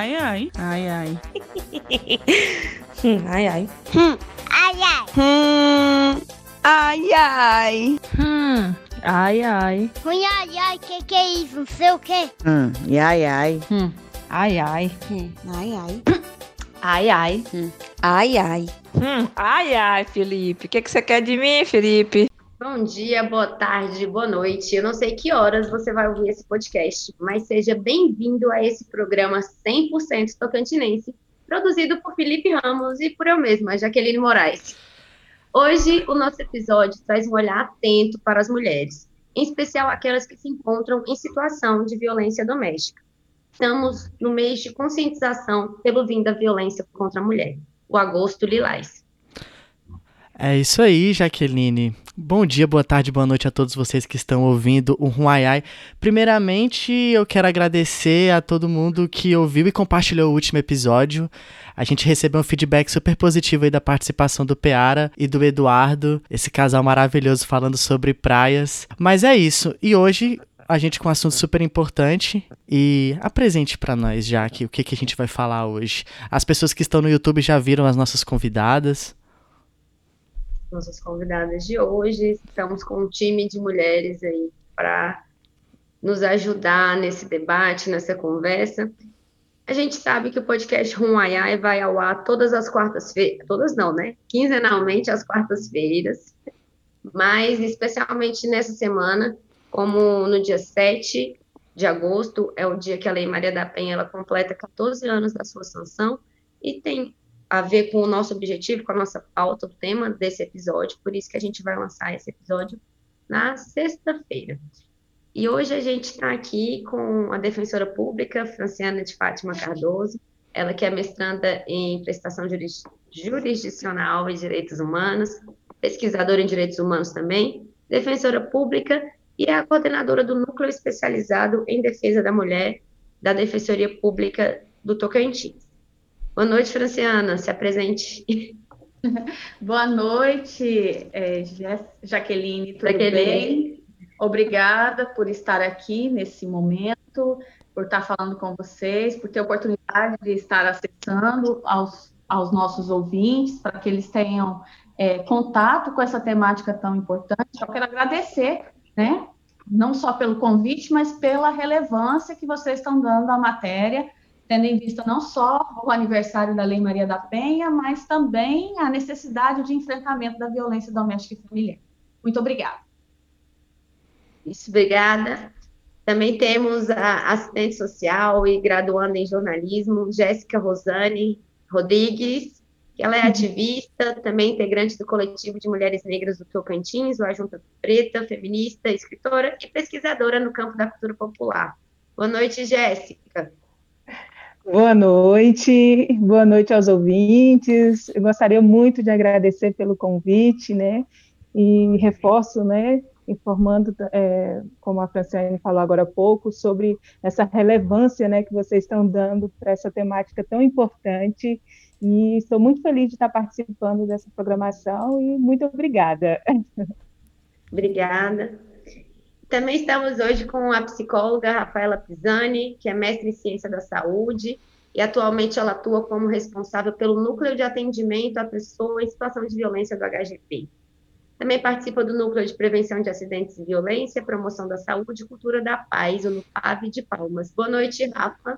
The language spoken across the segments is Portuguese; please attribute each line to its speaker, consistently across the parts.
Speaker 1: Ai, ai. Ai, ai.
Speaker 2: Hum, ai, ai.
Speaker 3: Hum, ai, ai.
Speaker 2: Hum, ai, ai.
Speaker 1: Hum. Ai, ai.
Speaker 3: Hum, ai, ai, que que é isso? Não sei o que.
Speaker 4: Hum, e ai, ai.
Speaker 1: Hum. Ai, ai.
Speaker 2: Hum, ai, ai.
Speaker 1: Ai, ai.
Speaker 2: Hum, ai, ai.
Speaker 1: Hum. Ai, ai, Felipe. O que, que você quer de mim, Felipe?
Speaker 5: Bom dia, boa tarde, boa noite. Eu não sei que horas você vai ouvir esse podcast, mas seja bem-vindo a esse programa 100% tocantinense, produzido por Felipe Ramos e por eu mesma, Jaqueline Moraes. Hoje, o nosso episódio traz um olhar atento para as mulheres, em especial aquelas que se encontram em situação de violência doméstica. Estamos no mês de conscientização pelo fim da violência contra a mulher, o Agosto Lilás.
Speaker 6: É isso aí, Jaqueline. Bom dia, boa tarde, boa noite a todos vocês que estão ouvindo o Huayai. Primeiramente, eu quero agradecer a todo mundo que ouviu e compartilhou o último episódio. A gente recebeu um feedback super positivo aí da participação do Peara e do Eduardo, esse casal maravilhoso falando sobre praias. Mas é isso. E hoje a gente com um assunto super importante e apresente para nós, Jaque, o que, que a gente vai falar hoje. As pessoas que estão no YouTube já viram as nossas convidadas
Speaker 5: nossas convidadas de hoje. Estamos com um time de mulheres aí para nos ajudar nesse debate, nessa conversa. A gente sabe que o podcast Ruaiai vai ao ar todas as quartas-feiras, todas não, né? Quinzenalmente às quartas-feiras, mas especialmente nessa semana, como no dia 7 de agosto, é o dia que a Lei Maria da Penha ela completa 14 anos da sua sanção e tem a ver com o nosso objetivo, com a nossa pauta, o tema desse episódio, por isso que a gente vai lançar esse episódio na sexta-feira. E hoje a gente está aqui com a defensora pública, Franciana de Fátima Cardoso, ela que é mestranda em prestação jurisdicional e direitos humanos, pesquisadora em direitos humanos também, defensora pública e é a coordenadora do Núcleo Especializado em Defesa da Mulher da Defensoria Pública do Tocantins. Boa noite, Franciana, se apresente.
Speaker 7: Boa noite, é, Jaqueline, tudo Jaqueline. bem? Obrigada por estar aqui nesse momento, por estar falando com vocês, por ter a oportunidade de estar acessando aos, aos nossos ouvintes, para que eles tenham é, contato com essa temática tão importante. Eu quero agradecer, né, não só pelo convite, mas pela relevância que vocês estão dando à matéria, tendo em vista não só o aniversário da Lei Maria da Penha, mas também a necessidade de enfrentamento da violência doméstica e familiar. Muito obrigada.
Speaker 5: Isso, obrigada. Também temos a assistente social e graduanda em jornalismo, Jéssica Rosane Rodrigues, que ela é ativista, também integrante do coletivo de mulheres negras do Tocantins, o Ajunta Preta, feminista, escritora e pesquisadora no campo da cultura popular. Boa noite, Jéssica.
Speaker 8: Boa noite, boa noite aos ouvintes. Eu gostaria muito de agradecer pelo convite, né? E reforço, né? Informando, é, como a Franciane falou agora há pouco, sobre essa relevância, né, que vocês estão dando para essa temática tão importante. E estou muito feliz de estar participando dessa programação e muito obrigada.
Speaker 5: Obrigada. Também estamos hoje com a psicóloga Rafaela Pisani, que é mestre em ciência da saúde e atualmente ela atua como responsável pelo núcleo de atendimento à pessoa em situação de violência do HGP. Também participa do núcleo de prevenção de acidentes e violência, promoção da saúde e cultura da paz, o NUPAV de Palmas. Boa noite, Rafa.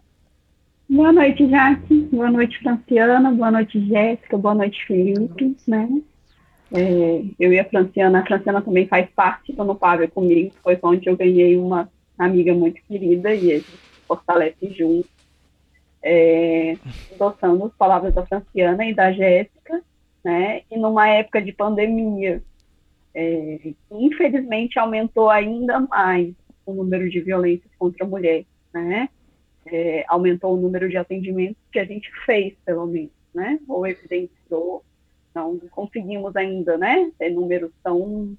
Speaker 9: Boa noite, Jaque. Boa noite, Franciana. Boa noite, Jéssica. Boa noite, Felipe. Né? É, eu e a Franciana, a Franciana também faz parte do Nopável comigo, foi onde eu ganhei uma amiga muito querida e a gente fortalece juntos, é, adoçando as palavras da Franciana e da Jéssica, né, e numa época de pandemia, é, infelizmente aumentou ainda mais o número de violências contra a mulher, né, é, aumentou o número de atendimentos que a gente fez, pelo menos, né, ou evidenciou não conseguimos ainda, né, ter números tão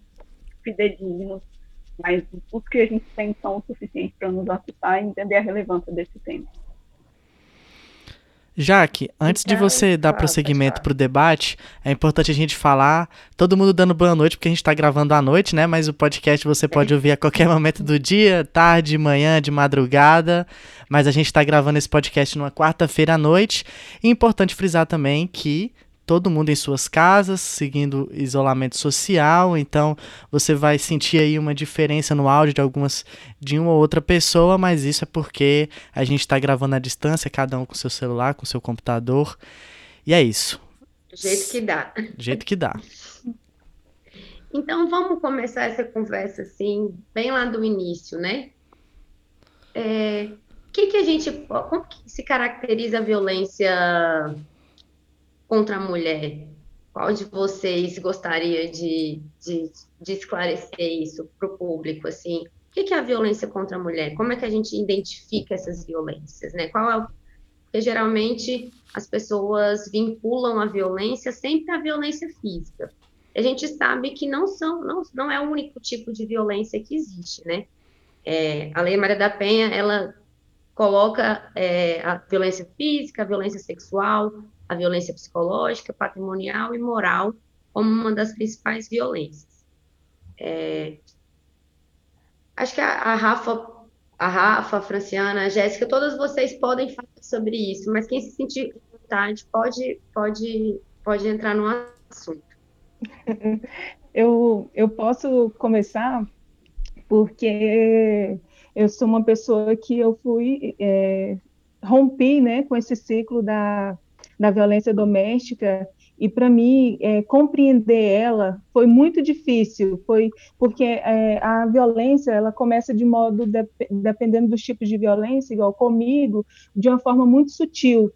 Speaker 9: fidedignos, mas os que a gente tem são o suficiente para nos assustar e entender a relevância desse tema.
Speaker 6: Jaque, antes de
Speaker 5: Então,
Speaker 6: você dar prosseguimento para o debate, é importante a gente falar, todo mundo dando boa noite, porque a gente está gravando à noite, né? Mas o podcast você pode ouvir a qualquer momento do dia, tarde, manhã, de madrugada. Mas a gente está gravando esse podcast numa quarta-feira à noite. E é importante frisar também que todo mundo em suas casas, seguindo isolamento social, então você vai sentir aí uma diferença no áudio de algumas de uma ou outra pessoa, mas isso é porque a gente está gravando à distância, cada um com seu celular, com seu computador. E é isso.
Speaker 5: Jeito que dá.
Speaker 6: Jeito que dá.
Speaker 5: Então vamos começar essa conversa assim, bem lá do início, né? É, que que a gente, como que se caracteriza a violência contra a mulher? Qual de vocês gostaria de, de, de esclarecer isso para o público, assim? O que, é a violência contra a mulher? Como é que a gente identifica essas violências, né? Qual é o... Porque geralmente as pessoas vinculam a violência sempre à violência física. A gente sabe que não são, não, não é o único tipo de violência que existe, né? É, a Lei Maria da Penha, ela coloca é, a violência física, a violência sexual, a violência psicológica, patrimonial e moral como uma das principais violências. É, acho que a, a, Rafa, a Rafa, a Franciana, a Jéssica, todas vocês podem falar sobre isso, mas quem se sentir vontade pode, pode, pode entrar no assunto.
Speaker 8: Eu, eu posso começar porque eu sou uma pessoa que eu fui é, rompi né, com esse ciclo da, da violência doméstica e para mim é, compreender ela foi muito difícil foi porque é, a violência ela começa de modo de, dependendo dos tipos de violência igual comigo de uma forma muito sutil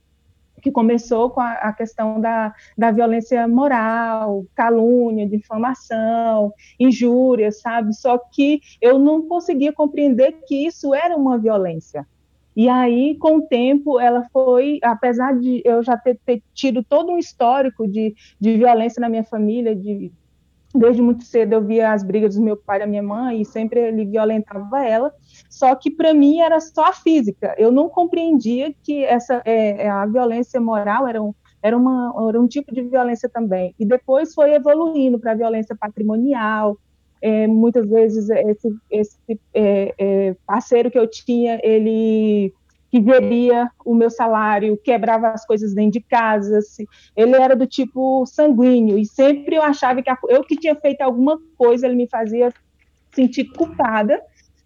Speaker 8: que começou com a, a questão da, da violência moral, calúnia, difamação, injúria, sabe? Só que eu não conseguia compreender que isso era uma violência. E aí, com o tempo, ela foi, apesar de eu já ter, ter tido todo um histórico de, de violência na minha família, de desde muito cedo eu via as brigas do meu pai e da minha mãe e sempre ele violentava ela. Só que para mim era só a física. Eu não compreendia que essa é, é, a violência moral era um, era, uma, era um tipo de violência também. E depois foi evoluindo para a violência patrimonial. É, muitas vezes esse, esse é, é, parceiro que eu tinha, ele que veria o meu salário, quebrava as coisas dentro de casa. Assim. Ele era do tipo sanguíneo e sempre eu achava que eu que tinha feito alguma coisa, ele me fazia sentir culpada,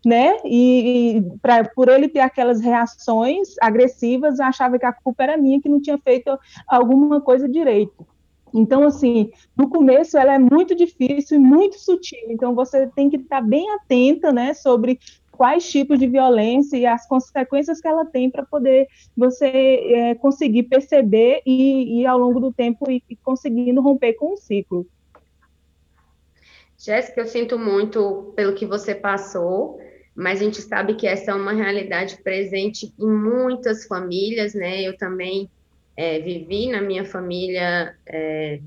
Speaker 8: né? E, e pra, por ele ter aquelas reações agressivas, eu achava que a culpa era minha, que não tinha feito alguma coisa direito. Então, assim, no começo ela é muito difícil e muito sutil, então você tem que estar bem atenta, né, sobre quais tipos de violência e as consequências que ela tem para poder você é, conseguir perceber e, e, ao longo do tempo ir, ir conseguindo romper com o ciclo.
Speaker 5: Jéssica, eu sinto muito pelo que você passou, mas a gente sabe que essa é uma realidade presente em muitas famílias, né? Eu também é, vivi na minha família é,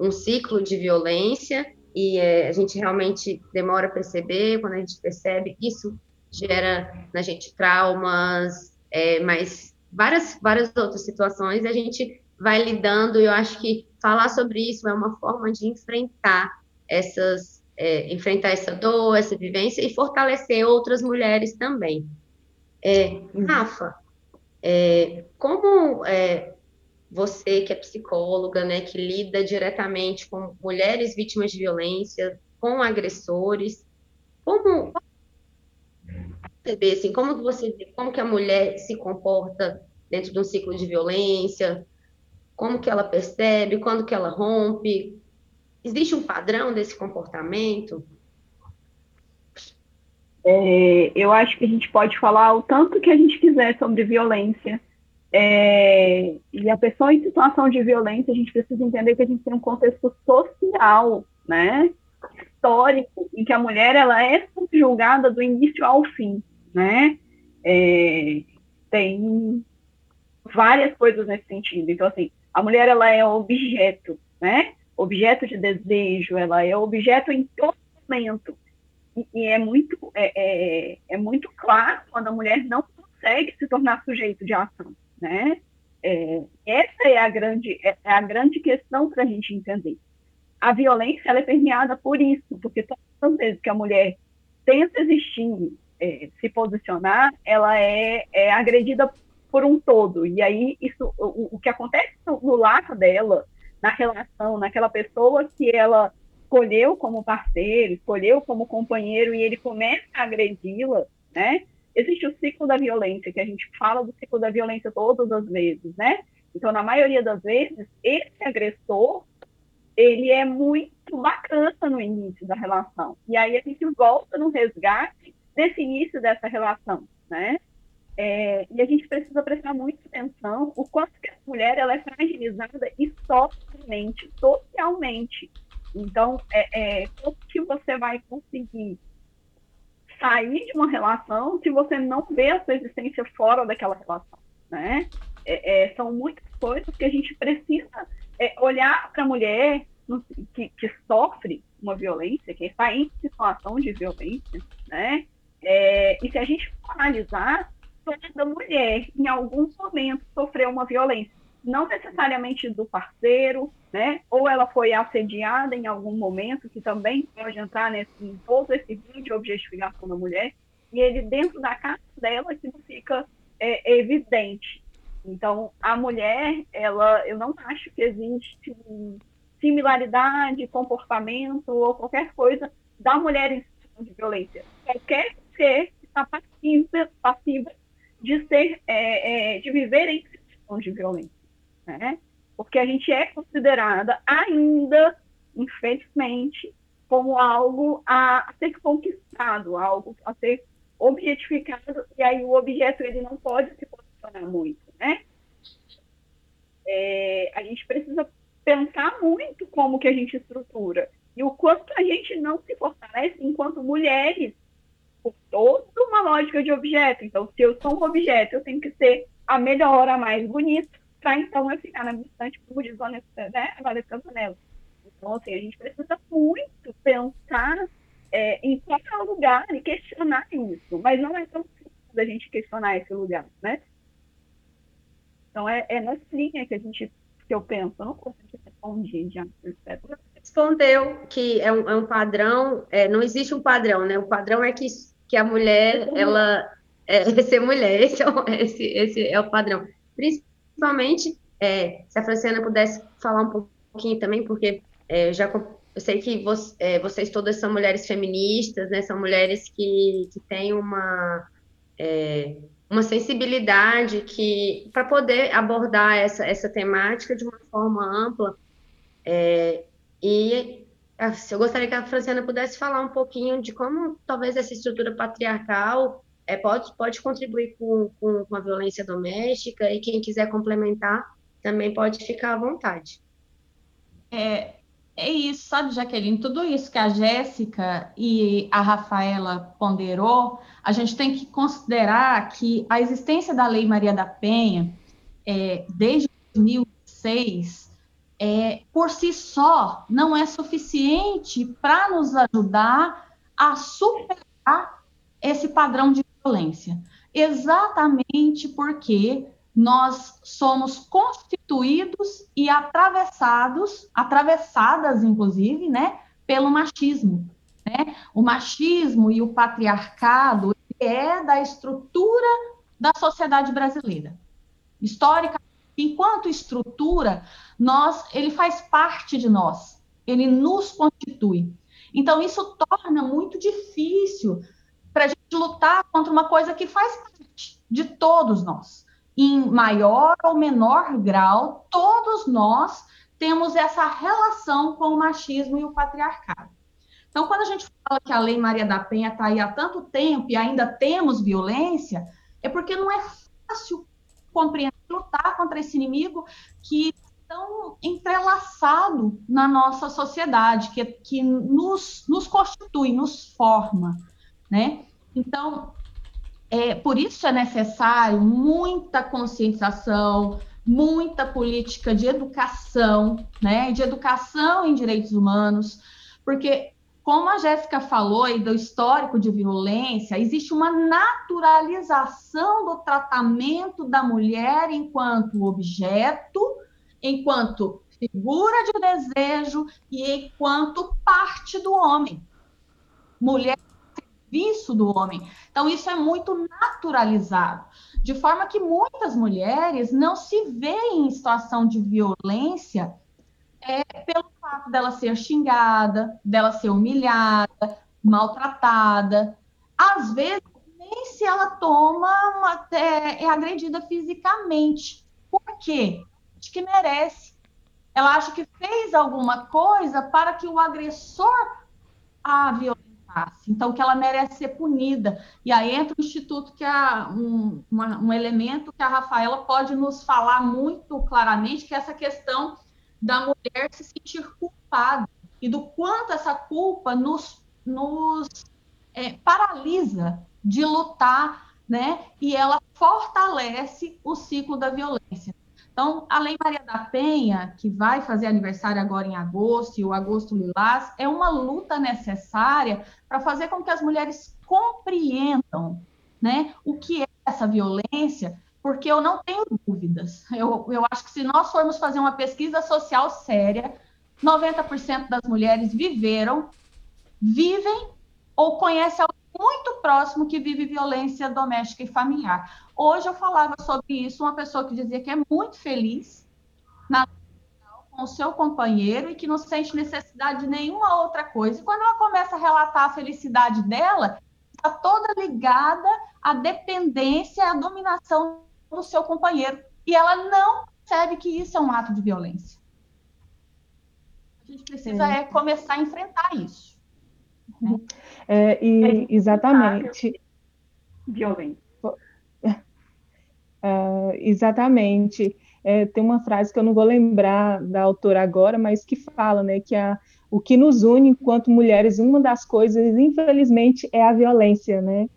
Speaker 5: um ciclo de violência e é, a gente realmente demora a perceber, quando a gente percebe, isso gera na gente traumas, é, mas várias, várias outras situações a gente vai lidando, e eu acho que falar sobre isso é uma forma de enfrentar essas, é, enfrentar essa dor, essa vivência e fortalecer outras mulheres também. É, Rafa, é, como você que é psicóloga, né, que lida diretamente com mulheres vítimas de violência, com agressores, como perceber assim, como você vê, como que a mulher se comporta dentro de um ciclo de violência, como que ela percebe, quando que ela rompe, existe um padrão desse comportamento?
Speaker 9: É, eu acho que a gente pode falar o tanto que a gente quiser sobre violência. É, e a pessoa em situação de violência, a gente precisa entender que a gente tem um contexto social, né? Histórico, em que a mulher ela é subjugada do início ao fim né? É, tem várias coisas nesse sentido. Então, assim, a mulher ela é objeto, né? Objeto de desejo, ela é objeto em todo momento. E, e é muito é, é, é, muito claro quando a mulher não consegue se tornar sujeito de ação, né? É, essa é a grande, é, é a grande questão para a gente entender. A violência ela é permeada por isso, porque todas as vezes que a mulher tenta existir, é, se posicionar, ela é, é, agredida por um todo. E aí isso, o, o que acontece no, no lado dela, na relação, naquela pessoa que ela escolheu como parceiro, escolheu como companheiro e ele começa a agredi-la, né? Existe o ciclo da violência, que a gente fala do ciclo da violência todas as vezes, né? Então, na maioria das vezes, esse agressor, ele é muito bacana no início da relação. E aí a gente volta no resgate desse início dessa relação, né? É, e a gente precisa prestar muita atenção o quanto que a mulher ela é fragilizada e socialmente, socialmente. Então, é, é, como que você vai conseguir sair de uma relação se você não vê a sua existência fora daquela relação, né? É, é, são muitas coisas que a gente precisa é, olhar para a mulher que, que, sofre uma violência, que está em situação de violência, né? É, e se a gente analisar, toda mulher, em algum momento, sofreu uma violência não necessariamente do parceiro, né? Ou ela foi assediada em algum momento, que também pode entrar nesse, em todo esse vídeo de objetificação da mulher, e ele dentro da casa dela que fica é, evidente. Então, a mulher, ela, eu não acho que existe similaridade, comportamento ou qualquer coisa da mulher em situação de violência. Qualquer ser está passiva, passiva de ser, é, é, de viver em situação de violência né? Porque a gente é considerada ainda, infelizmente, como algo a ser conquistado, algo a ser objetificado, e aí o objeto ele não pode se posicionar muito, né? É, a gente precisa pensar muito como que a gente estrutura e o quanto a gente não se fortalece enquanto mulheres por toda uma lógica de objeto. Então, se eu sou um objeto, eu tenho que ser a melhor, a mais bonita, para então eu ficar na minha estante, diz né, a Valesca Cantanella. Então, assim, a gente precisa muito pensar é, em qual é lugar e questionar isso, mas não é tão simples a gente questionar esse lugar, né? Então, é, é nessa linha que a gente, que eu penso, eu não consigo responder já,
Speaker 5: Respondeu que é um, é um padrão, é, não existe um padrão, né? O padrão é que, que a mulher, ela é ser mulher, esse é, o, esse, esse é o padrão. Principalmente principalmente é, se a Franciana pudesse falar um pouquinho também, porque é, já eu sei que você, é, vocês todas são mulheres feministas, né? São mulheres que, que têm uma é, uma sensibilidade que para poder abordar essa, essa temática de uma forma ampla. É, e eu gostaria que a Franciana pudesse falar um pouquinho de como talvez essa estrutura patriarcal é, pode, pode contribuir com, com, com a violência doméstica e quem quiser complementar também pode ficar à vontade.
Speaker 7: É, é isso, sabe, Jaqueline? Tudo isso que a Jéssica e a Rafaela ponderou, a gente tem que considerar que a existência da Lei Maria da Penha, é, desde 2006, é, por si só, não é suficiente para nos ajudar a superar esse padrão de violência? Exatamente porque nós somos constituídos e atravessados, atravessadas, inclusive, né, pelo machismo. Né? O machismo e o patriarcado é da estrutura da sociedade brasileira. Histórica, enquanto estrutura, nós, ele faz parte de nós, ele nos constitui. Então, isso torna muito difícil para a gente lutar contra uma coisa que faz parte de todos nós. Em maior ou menor grau, todos nós temos essa relação com o machismo e o patriarcado. Então, quando a gente fala que a Lei Maria da Penha está aí há tanto tempo e ainda temos violência, é porque não é fácil compreender, lutar contra esse inimigo que tão entrelaçado na nossa sociedade, que, que nos, nos constitui, nos forma, né? Então, é, por isso é necessário muita conscientização, muita política de educação, né, de educação em direitos humanos, porque como a Jéssica falou aí do histórico de violência, existe uma naturalização do tratamento da mulher enquanto objeto, enquanto figura de desejo e enquanto parte do homem. Mulher serviço do homem. Então, isso é muito naturalizado, de forma que muitas mulheres não se veem em situação de violência é, pelo fato dela ser xingada, dela ser humilhada, maltratada. Às vezes, nem se ela toma, uma, é, é agredida fisicamente. Por quê? Acho que merece. Ela acha que fez alguma coisa para que o agressor a Então, que ela merece ser punida. E aí entra o Instituto, que é um, uma, um elemento que a Rafaela pode nos falar muito claramente, que é essa questão da mulher se sentir culpada e do quanto essa culpa nos, nos é, paralisa de lutar, né? E ela fortalece o ciclo da violência. Então, a Lei Maria da Penha, que vai fazer aniversário agora em agosto, e o Agosto Lilás, é uma luta necessária para fazer com que as mulheres compreendam né, o que é essa violência, porque eu não tenho dúvidas. Eu, eu acho que se nós formos fazer uma pesquisa social séria, 90% das mulheres viveram, vivem ou conhecem alguém muito próximo que vive violência doméstica e familiar. Hoje eu falava sobre isso, uma pessoa que dizia que é muito feliz na com o seu companheiro e que não sente necessidade de nenhuma outra coisa. E quando ela começa a relatar a felicidade dela, está toda ligada à dependência, à dominação do seu companheiro. E ela não percebe que isso é um ato de violência. A gente precisa é, é começar a enfrentar isso.
Speaker 8: Né? É, e, exatamente.
Speaker 9: Violência.
Speaker 8: Uh, exatamente. É, tem uma frase que eu não vou lembrar da autora agora, mas que fala, né, que a, o que nos une enquanto mulheres, uma das coisas, infelizmente, é a violência, né?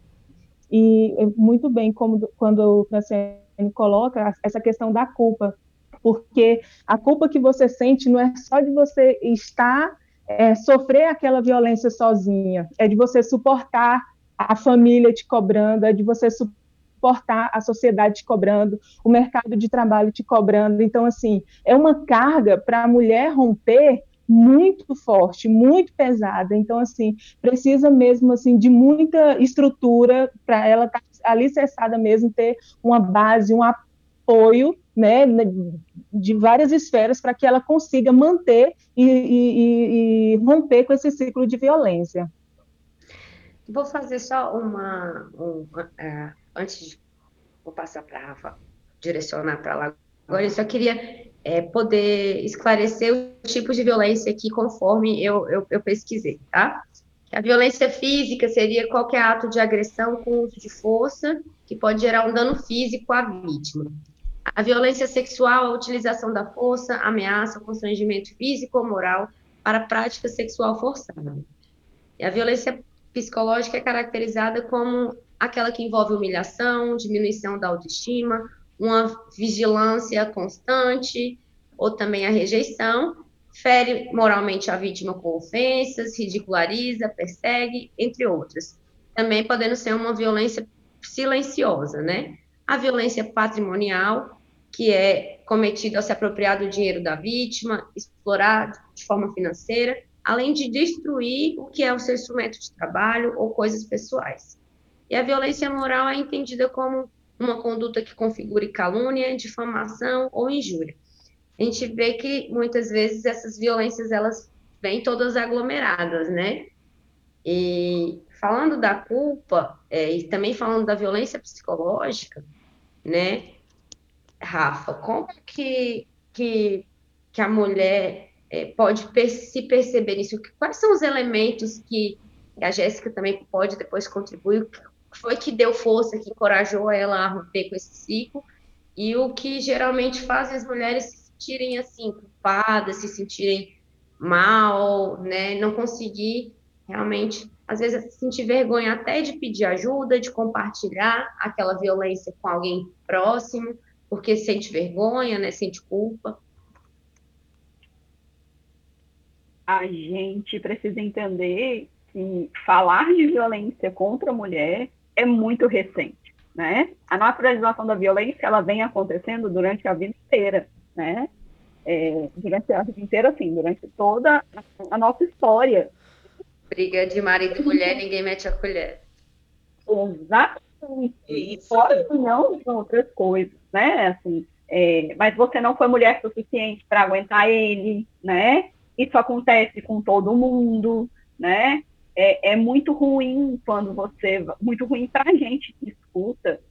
Speaker 8: E muito bem como quando o Franciane coloca essa questão da culpa, porque a culpa que você sente não é só de você estar é, sofrer aquela violência sozinha, é de você suportar a família te cobrando, é de você suportar a sociedade te cobrando, o mercado de trabalho te cobrando. Então, assim, é uma carga para a mulher romper muito forte, muito pesada. Então, assim, precisa mesmo assim de muita estrutura para ela estar tá alicerçada mesmo, ter uma base, um apoio né, de várias esferas para que ela consiga manter e, e, e, romper com esse ciclo de violência.
Speaker 5: Vou fazer só uma, uma uh, antes de vou passar para a Rafa direcionar para lá. Agora eu só queria é, poder esclarecer os tipos de violência aqui conforme eu, eu, eu pesquisei, tá? A violência física seria qualquer ato de agressão com uso de força que pode gerar um dano físico à vítima. A violência sexual, a utilização da força, ameaça, constrangimento físico ou moral para prática sexual forçada. E a violência psicológica é caracterizada como aquela que envolve humilhação, diminuição da autoestima, uma vigilância constante, ou também a rejeição, fere moralmente a vítima com ofensas, ridiculariza, persegue, entre outras. Também podendo ser uma violência silenciosa, né? a violência patrimonial, que é cometida ao se apropriar do dinheiro da vítima, explorar de forma financeira, além de destruir o que é o seu instrumento de trabalho ou coisas pessoais. E a violência moral é entendida como uma conduta que configure calúnia, difamação ou injúria. A gente vê que muitas vezes essas violências elas vêm todas aglomeradas, né? E falando da culpa é, e também falando da violência psicológica, né, Rafa, como que, que, que a mulher é, pode per se perceber isso? Quais são os elementos que a Jéssica também pode depois contribuir? Foi que deu força, que encorajou ela a romper com esse ciclo? E o que geralmente faz as mulheres se sentirem assim, culpadas, se sentirem mal, né? Não conseguir realmente às vezes sentir vergonha até de pedir ajuda, de compartilhar aquela violência com alguém próximo, porque sente vergonha, né, sente culpa.
Speaker 9: a gente precisa entender que falar de violência contra a mulher é muito recente, né? A naturalização da violência, ela vem acontecendo durante a vida inteira, né? É, durante a vida inteira, assim, durante toda a nossa história.
Speaker 5: Briga de marido e mulher, ninguém mete a colher.
Speaker 9: Exatamente. E fora não de outras coisas, né? Assim, é, mas você não foi mulher suficiente para aguentar ele, né? Isso acontece com todo mundo, né? É, é muito ruim quando você, muito ruim para a gente que escuta,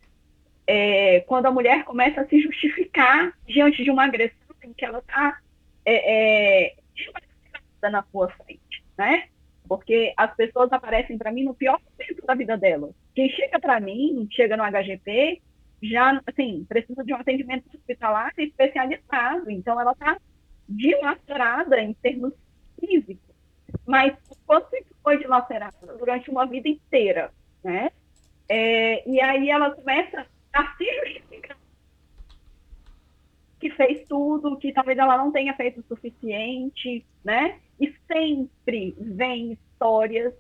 Speaker 9: é, quando a mulher começa a se justificar diante de uma agressão em que ela está é, é, na sua frente, né? Porque as pessoas aparecem para mim no pior momento da vida delas. Quem chega para mim, chega no HGP, já, assim, precisa de um atendimento hospitalar especializado. Então, ela está dilacerada em termos físicos. Mas quanto isso foi dilacerada durante uma vida inteira, né? É, e aí ela começa a se justificar que fez tudo, que talvez ela não tenha feito o suficiente, né? E sempre vem histórias,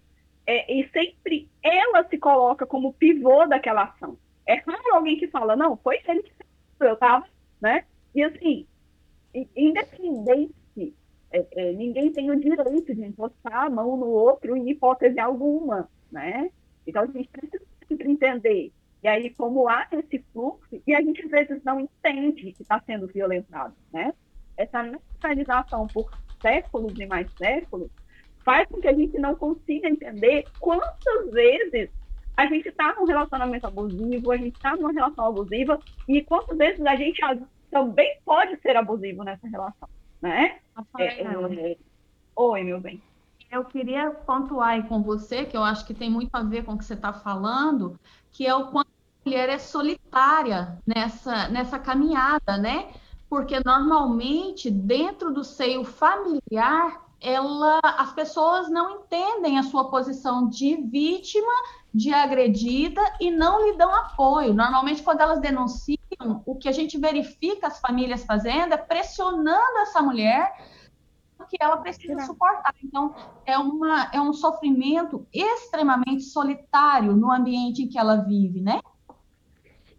Speaker 9: é, e sempre ela se coloca como pivô daquela ação. É raro alguém que fala, não, foi ele que fez, eu tava, né? E assim, independente, é, é, ninguém tem o direito de encostar a mão no outro em hipótese alguma, né? Então a gente precisa entender. E aí, como há esse fluxo, e a gente às vezes não entende que está sendo violentado, né? Essa naturalização por séculos e mais séculos faz com que a gente não consiga entender quantas vezes a gente está num relacionamento abusivo, a gente está numa relação abusiva, e quantas vezes a gente também pode ser abusivo nessa relação, né? É, é... Oi, meu bem.
Speaker 7: Eu queria pontuar aí com você, que eu acho que tem muito a ver com o que você está falando, que é o quanto a mulher é solitária nessa, nessa caminhada, né? Porque normalmente, dentro do seio familiar, ela, as pessoas não entendem a sua posição de vítima, de agredida e não lhe dão apoio. Normalmente, quando elas denunciam, o que a gente verifica as famílias fazendo é pressionando essa mulher que ela precisa suportar. Então, é, uma, é um sofrimento extremamente solitário no ambiente em que ela vive, né?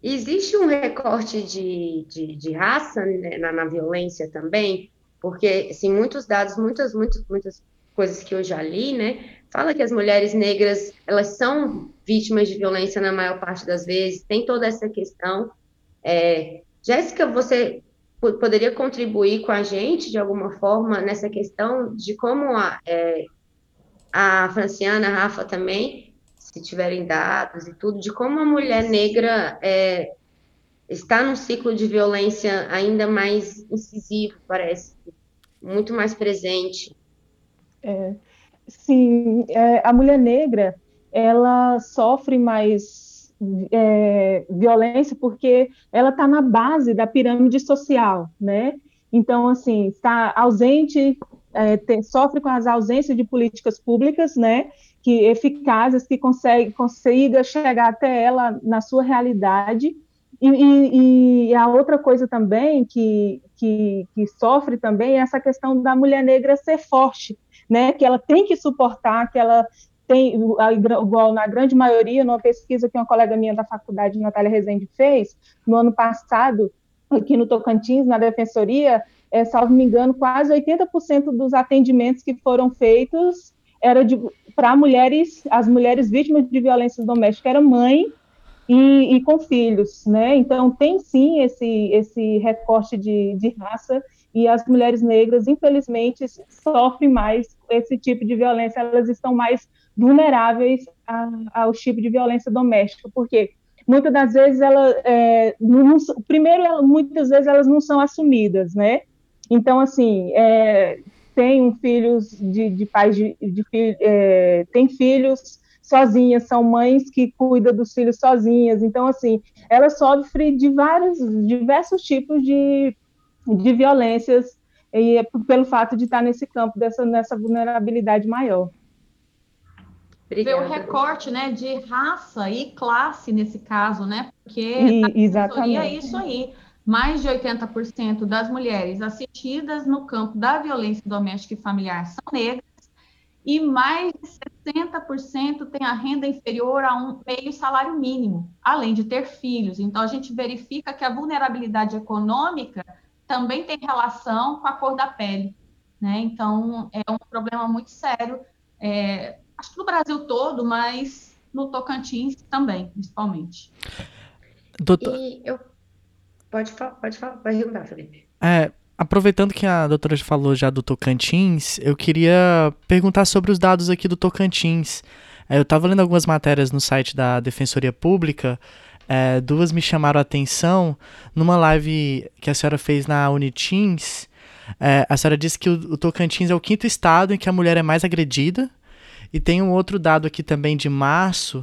Speaker 5: Existe um recorte de, de, de raça né, na, na violência também, porque, assim, muitos dados, muitas, muitas, muitas coisas que eu já li, né, fala que as mulheres negras, elas são vítimas de violência na maior parte das vezes, tem toda essa questão. É, Jéssica, você poderia contribuir com a gente, de alguma forma, nessa questão de como a, é, a Franciana, a Rafa também, se tiverem dados e tudo, de como a mulher negra é, está num ciclo de violência ainda mais incisivo, parece, muito mais presente.
Speaker 8: É, sim, é, a mulher negra ela sofre mais é, violência porque ela está na base da pirâmide social, né? Então, assim, está ausente, é, tem, sofre com as ausências de políticas públicas, né? Que eficazes, que consegue, consiga chegar até ela na sua realidade e, e, e, a outra coisa também que, que, que, sofre também é essa questão da mulher negra ser forte, né? Que ela tem que suportar, que ela tem, igual na grande maioria, numa pesquisa que uma colega minha da faculdade, Natália Rezende, fez, no ano passado, aqui no Tocantins, na Defensoria, é, salvo me engano, quase 80% dos atendimentos que foram feitos era para mulheres, as mulheres vítimas de violência doméstica, era mãe e, e, com filhos, né? Então tem sim esse esse recorte de, de raça e as mulheres negras, infelizmente, sofrem mais esse tipo de violência, elas estão mais vulneráveis a, ao tipo de violência doméstica, porque muitas das vezes ela, é, não, primeiro, muitas vezes elas não são assumidas, né? Então, assim, é, tem filhos de, de pais de, de é, tem filhos sozinhas, são mães que cuidam dos filhos sozinhas. Então, assim, ela sofre de vários, diversos tipos de, de violências e é pelo fato de estar nesse campo, dessa, nessa vulnerabilidade maior.
Speaker 7: Ver o recorte né, de raça e classe nesse caso, né? Porque
Speaker 8: e, exatamente.
Speaker 7: é isso aí. mais de 80% das mulheres assistidas no campo da violência doméstica e familiar são negras, e mais de 60% têm a renda inferior a um meio salário mínimo, além de ter filhos. Então, a gente verifica que a vulnerabilidade econômica também tem relação com a cor da pele. Né? Então, é um problema muito sério, é, acho que no Brasil todo, mas no Tocantins também, principalmente.
Speaker 5: Doutor... E eu... Pode falar, pode falar, pode perguntar, Felipe.
Speaker 6: É, aproveitando que a doutora falou já do Tocantins, eu queria perguntar sobre os dados aqui do Tocantins. É, eu estava lendo algumas matérias no site da Defensoria Pública, é, duas me chamaram a atenção. Numa live que a senhora fez na Unitins, é, a senhora disse que o, o Tocantins é o quinto estado em que a mulher é mais agredida. E tem um outro dado aqui também de março,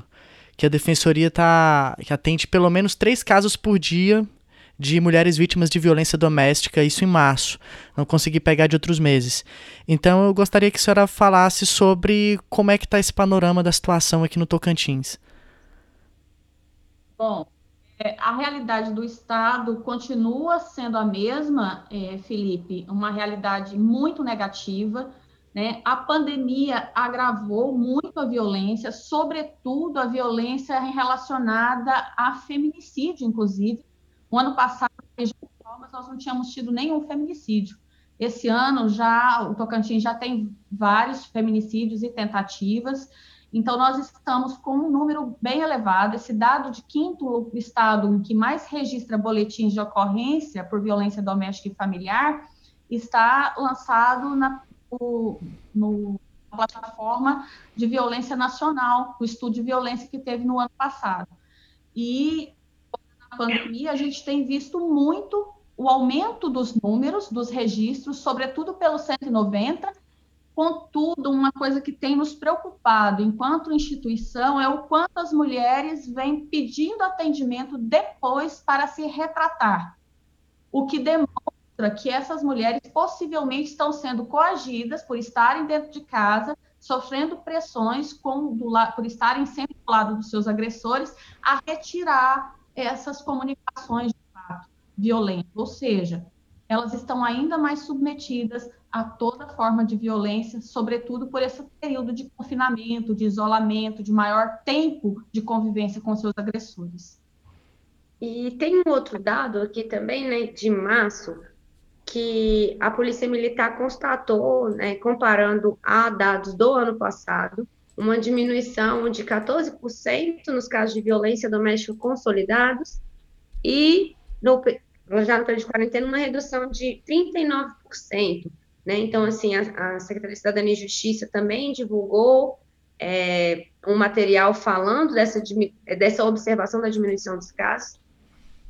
Speaker 6: que a defensoria tá, que atende pelo menos três casos por dia de mulheres vítimas de violência doméstica, isso em março. Não consegui pegar de outros meses. Então eu gostaria que a senhora falasse sobre como é que está esse panorama da situação aqui no Tocantins.
Speaker 7: Bom, é, a realidade do Estado continua sendo a mesma, é, Felipe, uma realidade muito negativa. Né? A pandemia agravou muito a violência, sobretudo a violência relacionada a feminicídio, inclusive, o ano passado, nós não tínhamos tido nenhum feminicídio. Esse ano já o Tocantins já tem vários feminicídios e tentativas. Então nós estamos com um número bem elevado. Esse dado de quinto estado em que mais registra boletins de ocorrência por violência doméstica e familiar está lançado na o, no, plataforma de violência nacional, o estudo de violência que teve no ano passado. E pandemia, a gente tem visto muito o aumento dos números, dos registros, sobretudo pelo 190. Contudo, uma coisa que tem nos preocupado enquanto instituição é o quanto as mulheres vêm pedindo atendimento depois para se retratar, o que demonstra que essas mulheres possivelmente estão sendo coagidas por estarem dentro de casa, sofrendo pressões com, do, por estarem sempre do lado dos seus agressores, a retirar essas comunicações de fato violentas, ou seja, elas estão ainda mais submetidas a toda forma de violência, sobretudo por esse período de confinamento, de isolamento, de maior tempo de convivência com seus agressores.
Speaker 5: E tem um outro dado aqui também, né, de março, que a Polícia Militar constatou, né, comparando a dados do ano passado, uma diminuição de 14% nos casos de violência doméstica consolidados e no, no período de quarentena uma redução de 39%. Né? Então, assim, a, a Secretaria de Cidadania e Justiça também divulgou é, um material falando dessa, dessa observação da diminuição dos casos,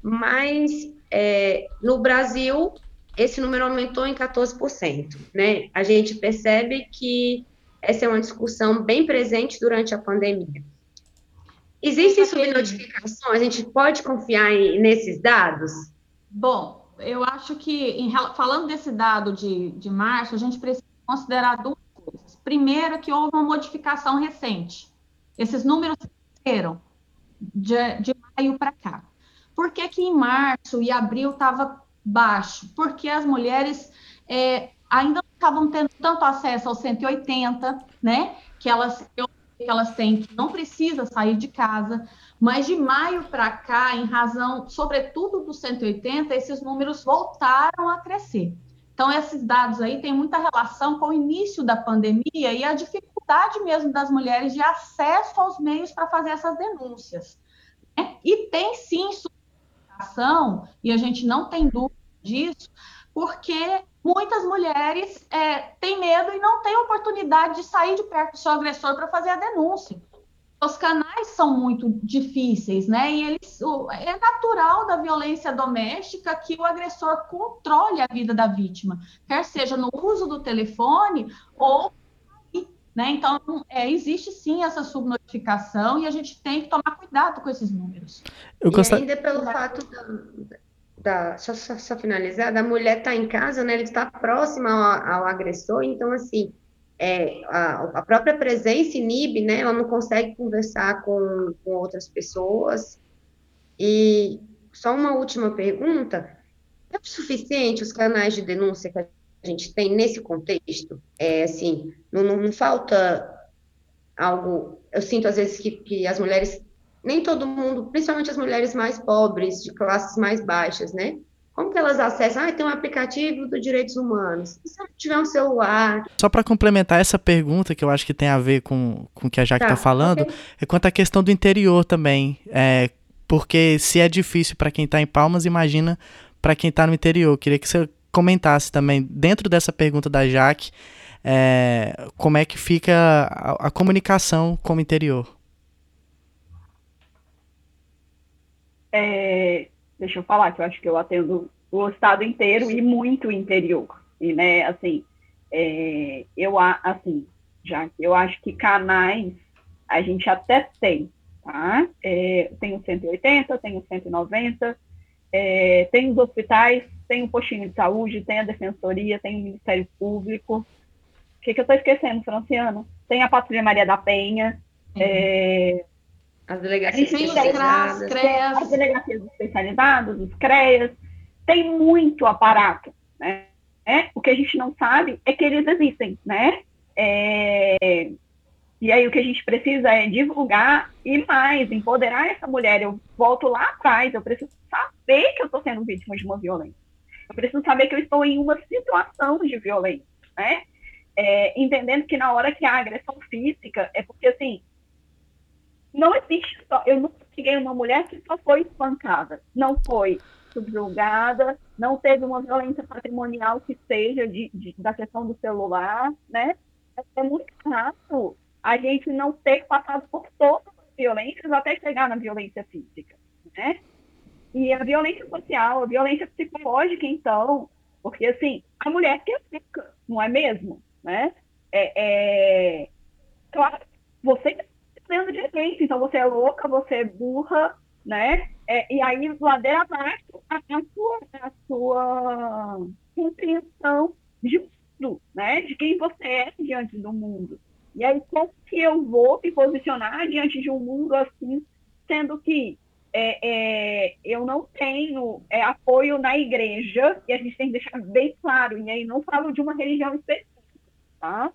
Speaker 5: mas é, no Brasil esse número aumentou em 14%. Né? A gente percebe que essa é uma discussão bem presente durante a pandemia. Existe subnotificação? A gente pode confiar em, nesses dados?
Speaker 7: Bom, eu acho que, em, falando desse dado de, de março, a gente precisa considerar duas coisas. Primeiro, que houve uma modificação recente. Esses números cresceram de, de maio para cá. Por que, que em março e abril estava baixo? Porque as mulheres é, ainda não estavam tendo tanto acesso ao 180, né? Que elas, que elas têm, que não precisa sair de casa. Mas de maio para cá, em razão, sobretudo do 180, esses números voltaram a crescer. Então, esses dados aí têm muita relação com o início da pandemia e a dificuldade mesmo das mulheres de acesso aos meios para fazer essas denúncias. Né? E tem sim sustentação, e a gente não tem dúvida disso, porque muitas mulheres é, têm medo e não têm oportunidade de sair de perto do seu agressor para fazer a denúncia. Os canais são muito difíceis, né? E eles, o, é natural da violência doméstica que o agressor controle a vida da vítima, quer seja no uso do telefone ou né? Então, é, existe sim essa subnotificação e a gente tem que tomar cuidado com esses números.
Speaker 5: Eu gost... E ainda pelo fato da, só, só, só, finalizar, da mulher estar tá em casa, né, ele está próxima ao, ao, agressor, então, assim, é, a, a, própria presença inibe, né, ela não consegue conversar com, com outras pessoas. E só uma última pergunta, é o suficiente os canais de denúncia que a gente tem nesse contexto? É assim, não, não, não falta algo. Eu sinto às vezes que, que as mulheres, nem todo mundo, principalmente as mulheres mais pobres, de classes mais baixas, né? Como que elas acessam? Ah, tem um aplicativo dos direitos humanos. E se não tiver um celular?
Speaker 6: Só para complementar essa pergunta, que eu acho que tem a ver com, com o que a Jaque está tá falando, okay. é quanto à questão do interior também. É, porque se é difícil para quem está em Palmas, imagina para quem está no interior. Eu queria que você comentasse também, dentro dessa pergunta da Jaque, é, como é que fica a, a comunicação com o interior.
Speaker 9: É, deixa eu falar, que eu acho que eu atendo o estado inteiro e muito interior. E, né, assim, é, eu, assim, já eu acho que canais a gente até tem, tá? É, tem o 180, tem o 190, é, tem os hospitais, tem o postinho de saúde, tem a defensoria, tem o Ministério Público. O que, que eu estou esquecendo, Franciano? Tem a Patrulha Maria da Penha, uhum. é,
Speaker 5: as delegacias
Speaker 7: especializadas. CRAS,
Speaker 9: as delegacias especializadas, os CREAS. Tem muito aparato, né? É, o que a gente não sabe é que eles existem, né? É, e aí o que a gente precisa é divulgar e mais, empoderar essa mulher. Eu volto lá atrás, eu preciso saber que eu estou sendo vítima de uma violência. Eu preciso saber que eu estou em uma situação de violência, né? É, entendendo que na hora que há agressão física, é porque assim, não existe só. Eu nunca peguei uma mulher que só foi espancada. Não foi subjugada, não teve uma violência patrimonial que seja de, de, da questão do celular, né? É muito raro a gente não ter passado por todas as violências até chegar na violência física, né? E a violência social, a violência psicológica, então, porque assim, a mulher que fica, não é mesmo, né? É, é... Claro, você sendo de gente. Então, você é louca, você é burra, né? É, e aí, ladeira abaixo, a, a, sua, a sua compreensão de tudo, né? De quem você é diante do mundo. E aí, como que eu vou me posicionar diante de um mundo assim, sendo que é, é, eu não tenho é, apoio na igreja, e a gente tem que deixar bem claro, e aí não falo de uma religião específica, tá?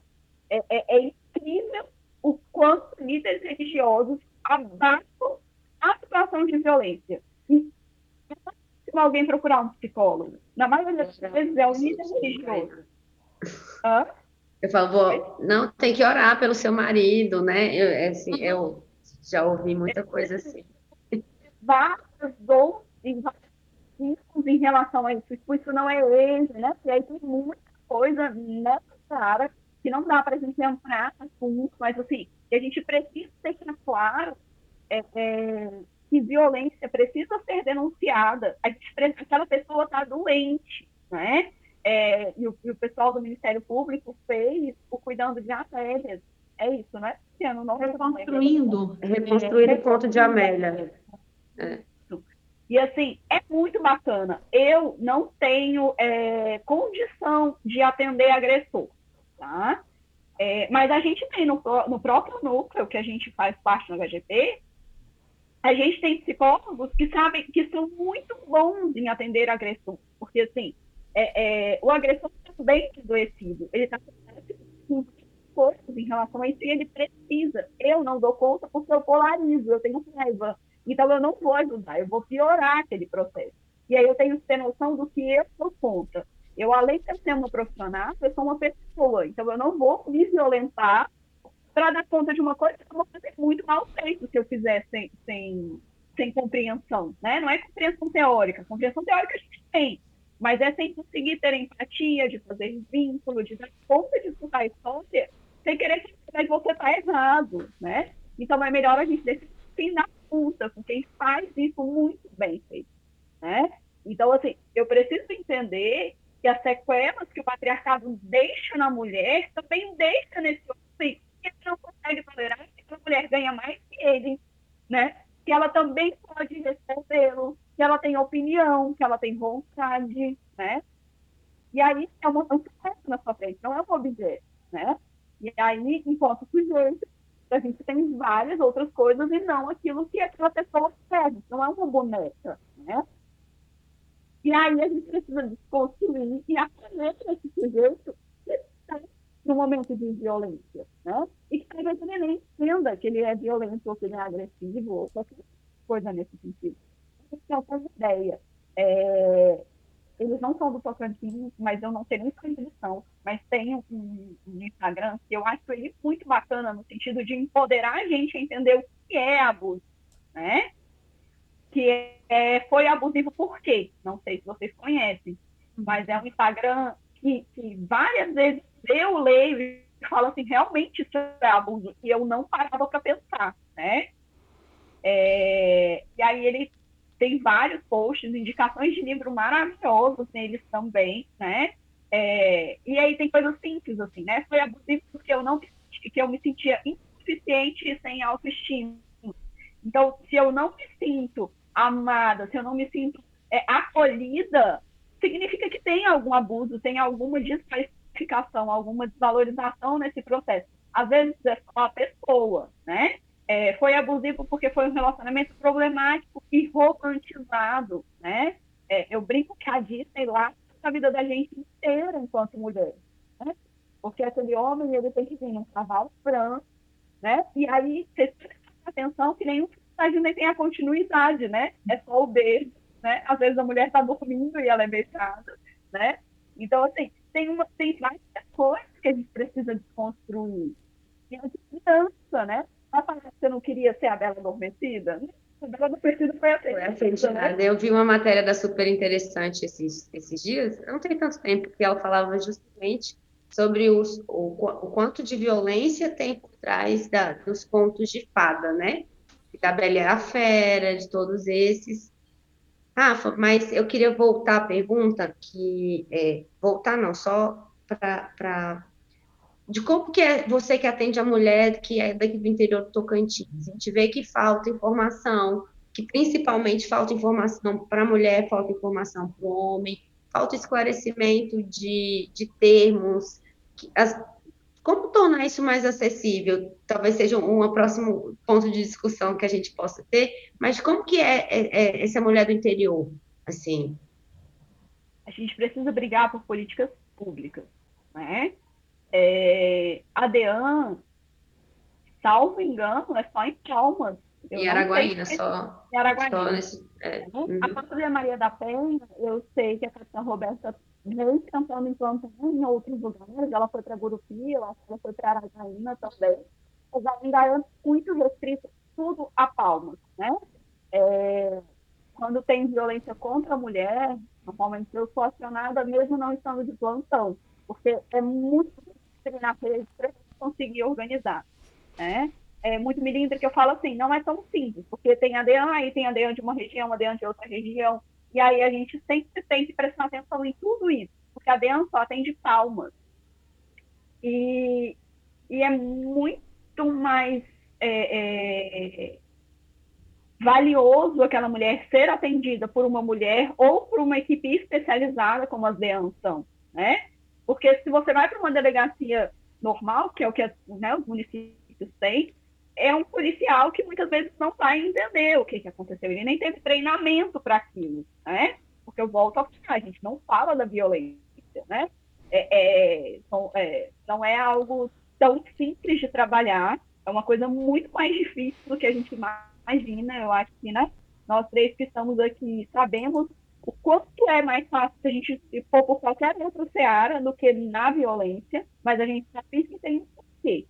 Speaker 9: É, é, é incrível o quanto líderes religiosos abaixam a situação de violência. E se alguém procurar um psicólogo, na maioria das vezes é o líder religioso.
Speaker 5: Hã? Eu falo, vou, não, tem que orar pelo seu marido, né? Eu, é assim, eu já ouvi muita coisa assim.
Speaker 9: Vários dons em relação a isso. Isso não é ele, né? E aí tem muita coisa nessa área que não dá para a gente entrar assunto, mas assim, a gente precisa deixar claro é, é, que violência precisa ser denunciada. A gente, aquela pessoa está doente, né? É, e, o, e, o, pessoal do Ministério Público fez o cuidando de Amélias. É isso, né? Ano,
Speaker 7: não reconstruindo.
Speaker 5: Reconstruir o ponto de Amélia. É.
Speaker 9: E assim, é muito bacana. Eu não tenho é, condição de atender agressor tá? É, mas a gente tem no, no próprio núcleo, que a gente faz parte do HGP, a gente tem psicólogos que sabem que são muito bons em atender agressor, porque assim, é, é, o agressor está bem adoecido, ele está com forças em relação a isso e ele precisa. Eu não dou conta porque eu polarizo, eu tenho raiva. Então eu não vou ajudar, eu vou piorar aquele processo. E aí eu tenho que ter noção do que eu dou conta. Eu, além de ser uma profissional, eu sou uma pessoa. Então, eu não vou me violentar para dar conta de uma coisa que eu vou fazer muito mal feito se eu fizer sem, sem, sem compreensão. Né? Não é compreensão teórica. Compreensão teórica a gente tem. Mas é sem conseguir ter empatia, de fazer vínculo, de dar conta de escutar a história, sem querer que você está errado. Né? Então, é melhor a gente decidir na puta com quem faz isso muito bem feito. Né? Então, assim, eu preciso entender que as sequelas que o patriarcado deixa na mulher também deixa nesse homem que ele não consegue tolerar que a mulher ganha mais que ele, né? Que ela também pode respondê-lo, que ela tem opinião, que ela tem vontade, né? E aí é uma um sucesso na sua frente, não é um objeto, né? E aí, enquanto sujeito, a gente tem várias outras coisas e não aquilo que aquela pessoa quer, não é uma boneca, né? E aí a gente precisa desconstruir e acolher esse sujeito que está no momento de violência, né? E que talvez ele nem entenda que ele é violento ou que ele é agressivo ou qualquer coisa nesse sentido. Então, uma ideia. É, eles não são do Tocantins, mas eu não sei nem qual eles são, mas tem um, um, Instagram que eu acho ele muito bacana no sentido de empoderar a gente a entender o que é abuso, né? Que é, foi abusivo por quê? Não sei se vocês conhecem, mas é um Instagram que, que várias vezes eu leio e falo assim, realmente isso é abuso, e eu não parava para pensar, né? É, e aí ele tem vários posts, indicações de livro maravilhosos neles também, né? É, e aí tem coisas simples, assim, né? Foi abusivo porque eu não que eu me sentia insuficiente e sem autoestima. Então, se eu não me sinto amada, se eu não me sinto é, acolhida, significa que tem algum abuso, tem alguma desqualificação, alguma desvalorização nesse processo. Às vezes é só a pessoa, né? É, foi abusivo porque foi um relacionamento problemático e romantizado, né? É, eu brinco que a Disney lá a vida da gente inteira enquanto mulher, né? Porque aquele homem, ele tem que vir num cavalo branco, né? E aí, você presta atenção que nenhum personagem nem tem a continuidade, né? É só o beijo, né? Às vezes a mulher está dormindo e ela é beijada, né? Então, assim, tem, uma, tem várias coisas que a gente precisa desconstruir. E a criança, né? Vai que você não queria ser a Bela Adormecida? A Bela Adormecida foi
Speaker 5: a Né? Eu vi uma matéria da super interessante esses, esses dias, não tem tanto tempo, que ela falava justamente sobre os, o, o quanto de violência tem por trás da, dos contos de fada, né? Da Bela a Fera, de todos esses. Rafa, mas eu queria voltar à pergunta, que é, voltar não, só para de como que é você que atende a mulher que é daqui do interior do Tocantins. A gente vê que falta informação, que principalmente falta informação para a mulher, falta informação para o homem, falta esclarecimento de, de termos. As, como tornar isso mais acessível? Talvez seja um, um próximo ponto de discussão que a gente possa ter, mas como que é, é, é essa mulher do interior, assim?
Speaker 9: A gente precisa brigar por políticas públicas, né? É, a DEAN, salvo engano, é só em Palmas.
Speaker 5: em Araguaína, só.
Speaker 9: Em Araguaína. Só nesse, é, uhum. A Pastor Maria da Penha, eu sei que a Capitã Roberta vem cantando em plantão em outros lugares. Ela foi para Gurupi, ela foi para Araguaína também. Mas ainda é muito restrito tudo a Palmas, né? É, quando tem violência contra a mulher, normalmente eu sou acionada mesmo não estando de plantão, porque é muito treinar para conseguir organizar. Né? É muito milímetro que eu falo assim, não é tão simples, porque tem ADAN, aí tem ADAN de uma região, ADAN de outra região, e aí a gente sempre tem que prestar atenção em tudo isso, porque a ADAN só atende palmas. E, e é muito mais é, é, valioso aquela mulher ser atendida por uma mulher ou por uma equipe especializada, como as DEAN são, né? Porque se você vai para uma delegacia normal, que é o que né, os municípios têm, é um policial que muitas vezes não vai entender o que, que aconteceu. Ele nem teve treinamento para aquilo, né? Porque eu volto a falar, a gente não fala da violência, né? É, é, não, é, não é algo tão simples de trabalhar, é uma coisa muito mais difícil do que a gente imagina. Eu acho que, né? Nós três que estamos aqui sabemos o quanto é mais fácil a gente se pôr por qualquer outra seara do que na violência, mas a gente sabe que tem um porquê.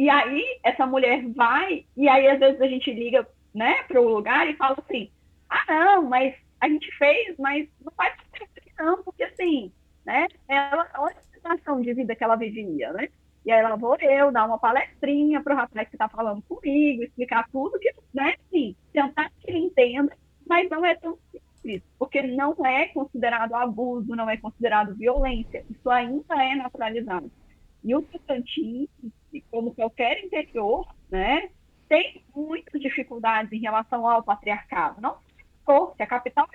Speaker 9: E aí, essa mulher vai, e aí às vezes a gente liga né, para o lugar e fala assim: ah, não, mas a gente fez, mas não faz sentido não, porque assim, né, ela, olha a situação de vida que ela vivia, né? E aí ela vou eu dar uma palestrinha para o rapaz que está falando comigo, explicar tudo que, né, assim, tentar que ele entenda, mas não é tão simples, porque não é considerado abuso, não é considerado violência, isso ainda é naturalizado. E o Tocantins, como qualquer interior, né, tem muitas dificuldades em relação ao patriarcado. Não se a capital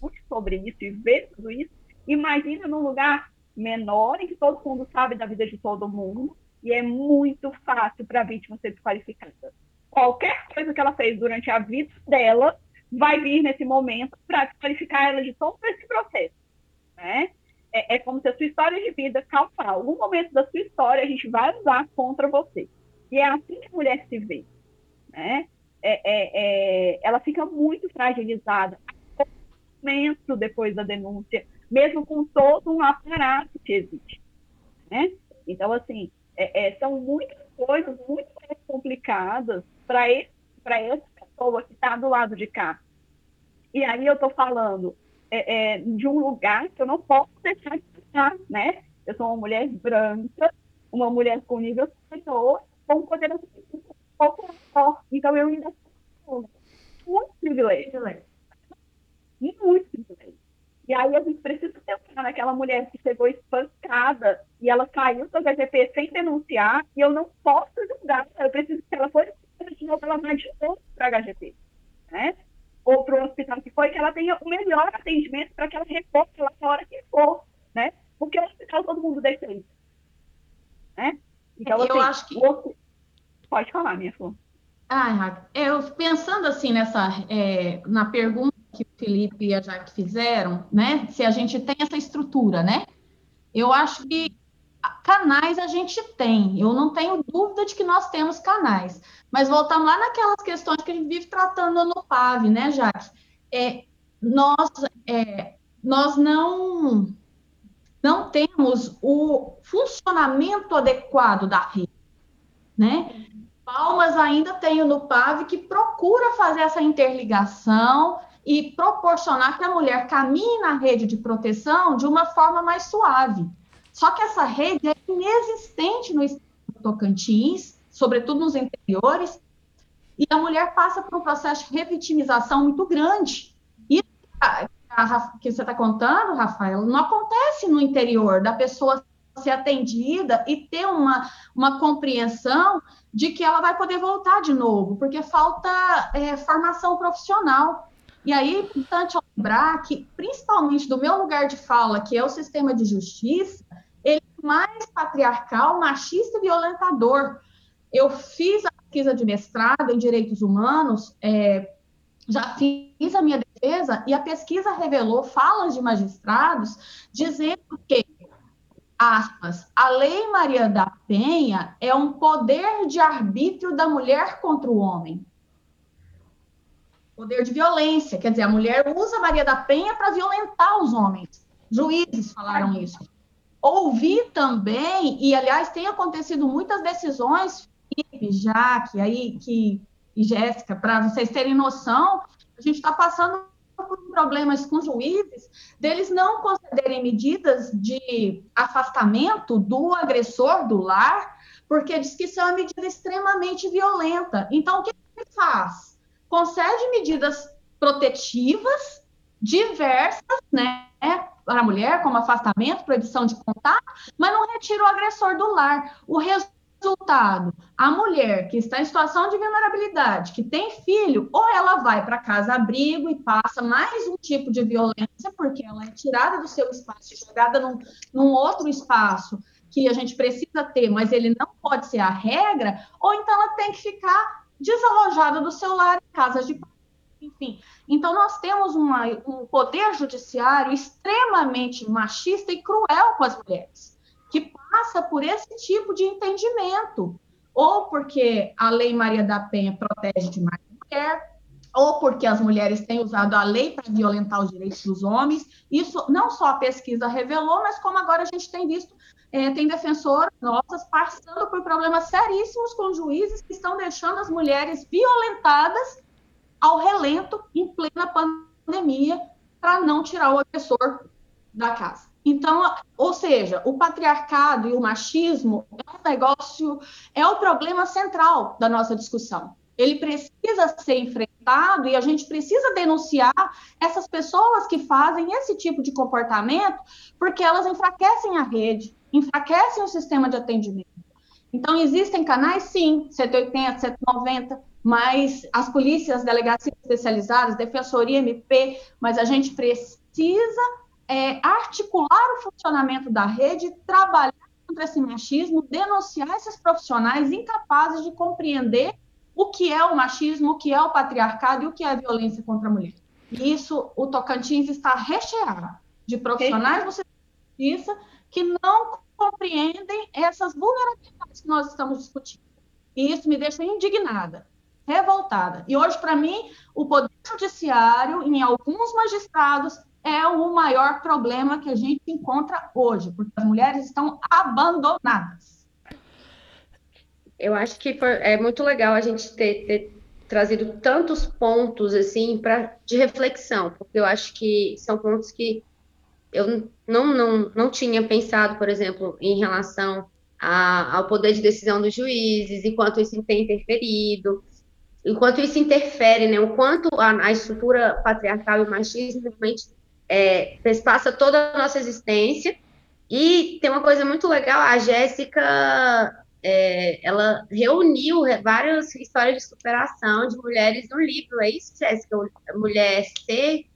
Speaker 9: muito sobre isso e vê tudo isso, imagina num lugar menor em que todo mundo sabe da vida de todo mundo e é muito fácil para a vítima ser desqualificada. Qualquer coisa que ela fez durante a vida dela vai vir nesse momento para desqualificar ela de todo esse processo, né? É, é, como se a sua história de vida calçar algum momento da sua história a gente vai usar contra você. E é assim que a mulher se vê, né? É, é, é ela fica muito fragilizada momento depois da denúncia, mesmo com todo um aparato que existe, né? Então, assim, é, é, são muitas coisas muito complicadas para essa pessoa que está do lado de cá. E aí eu estou falando é, é, de um lugar que eu não posso deixar de ficar, né? Eu sou uma mulher branca, uma mulher com nível superior, com um poder um pouco maior. Então eu ainda tenho muito privilégio, muito privilégio. E aí a gente precisa pensar naquela mulher que chegou espancada e ela caiu do HGP sem denunciar, e eu não posso julgar, eu preciso que ela fosse de novo, ela vai de novo para a HGP, né? Ou para o hospital que foi, que ela tenha o melhor atendimento para que ela recorra lá na hora que for, né? Porque o hospital todo mundo defende, né?
Speaker 7: Então, eu assim, acho que... O...
Speaker 9: Pode falar, minha flor.
Speaker 7: Ah, eu pensando assim nessa, é, na pergunta que o Felipe e a Jaque fizeram, né? Se a gente tem essa estrutura, né? Eu acho que canais a gente tem. Eu não tenho dúvida de que nós temos canais. Mas voltamos lá naquelas questões que a gente vive tratando no PAV, né, Jaque? É, nós, é, nós não, não temos o funcionamento adequado da rede, né? Palmas ainda tem no PAV que procura fazer essa interligação e proporcionar que a mulher caminhe na rede de proteção de uma forma mais suave. Só que essa rede é inexistente no Tocantins, sobretudo nos interiores, e a mulher passa por um processo de revitimização muito grande. E a, a, que você está contando, Rafael, não acontece no interior da pessoa ser atendida e ter uma, uma compreensão de que ela vai poder voltar de novo, porque falta é, formação profissional. E aí é importante lembrar que, principalmente do meu lugar de fala, que é o sistema de justiça, ele é mais patriarcal, machista e violentador. Eu fiz a pesquisa de mestrado em direitos humanos, é, já fiz a minha defesa, e a pesquisa revelou falas de magistrados dizendo que, aspas, a Lei Maria da Penha é um poder de arbítrio da mulher contra o homem poder de violência. Quer dizer, a mulher usa Maria da Penha para violentar os homens. Juízes falaram isso. Ouvi também, e aliás, tem acontecido muitas decisões, Felipe, Jaque, aí, que, e Jéssica, para vocês terem noção, a gente está passando por problemas com juízes deles não concederem medidas de afastamento do agressor do lar, porque diz que isso é uma medida extremamente violenta. Então, o que ele faz? concede medidas protetivas diversas, né, para a mulher, como afastamento, proibição de contato, mas não retira o agressor do lar. O resultado, a mulher que está em situação de vulnerabilidade, que tem filho, ou ela vai para casa abrigo e passa mais um tipo de violência, porque ela é tirada do seu espaço, jogada num, num outro espaço que a gente precisa ter, mas ele não pode ser a regra, ou então ela tem que ficar desalojada do seu lar em casas de enfim. Então, nós temos uma, um poder judiciário extremamente machista e cruel com as mulheres, que passa por esse tipo de entendimento, ou porque a Lei Maria da Penha protege demais a mulher, ou porque as mulheres têm usado a lei para violentar os direitos dos homens. Isso não só a pesquisa revelou, mas como agora a gente tem visto é, tem defensoras nossas passando por problemas seríssimos com juízes que estão deixando as mulheres violentadas ao relento em plena pandemia para não tirar o agressor da casa. Então, ou seja, o patriarcado e o machismo é um negócio, é o problema central da nossa discussão. Ele precisa ser enfrentado e a gente precisa denunciar essas pessoas que fazem esse tipo de comportamento, porque elas enfraquecem a rede, enfraquecem o sistema de atendimento. Então, existem canais, sim, 180, 190, mas as polícias, delegacias especializadas, defensoria, MP, mas a gente precisa é, articular o funcionamento da rede, trabalhar contra esse machismo, denunciar esses profissionais incapazes de compreender o que é o machismo, o que é o patriarcado e o que é a violência contra a mulher. E isso, o Tocantins está recheado de profissionais do justiça que não compreendem essas vulnerabilidades que nós estamos discutindo. E isso me deixa indignada, revoltada. E hoje, para mim, o Poder Judiciário, em alguns magistrados, é o maior problema que a gente encontra hoje, porque as mulheres estão abandonadas.
Speaker 5: Eu acho que é muito legal a gente ter, ter trazido tantos pontos assim para de reflexão, porque eu acho que são pontos que eu não, não, não tinha pensado, por exemplo, em relação a, ao poder de decisão dos juízes, enquanto isso tem interferido, enquanto isso interfere, né, o quanto a, a estrutura patriarcal e o machismo realmente é, passa toda a nossa existência. E tem uma coisa muito legal, a Jéssica, é, ela reuniu várias histórias de superação de mulheres no livro, é isso, Jéssica? Mulher Ser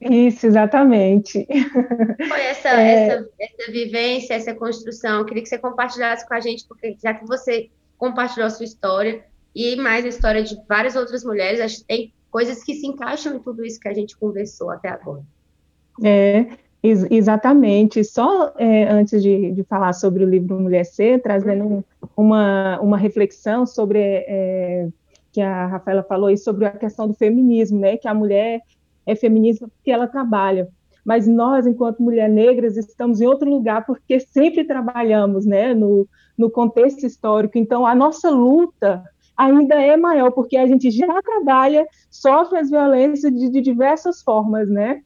Speaker 8: isso, exatamente.
Speaker 5: Foi essa, é... essa, essa vivência, essa construção. Eu queria que você compartilhasse com a gente, porque já que você compartilhou a sua história e mais a história de várias outras mulheres, acho que tem coisas que se encaixam em tudo isso que a gente conversou até agora.
Speaker 8: É, ex exatamente. Só é, antes de, de falar sobre o livro Mulher Ser, trazendo uma, uma reflexão sobre é, que a Rafaela falou aí sobre a questão do feminismo, né? Que a mulher é feminista porque ela trabalha. Mas nós, enquanto mulheres negras, estamos em outro lugar porque sempre trabalhamos né, no, no contexto histórico. Então, a nossa luta ainda é maior, porque a gente já trabalha, sofre as violências de, de diversas formas, né?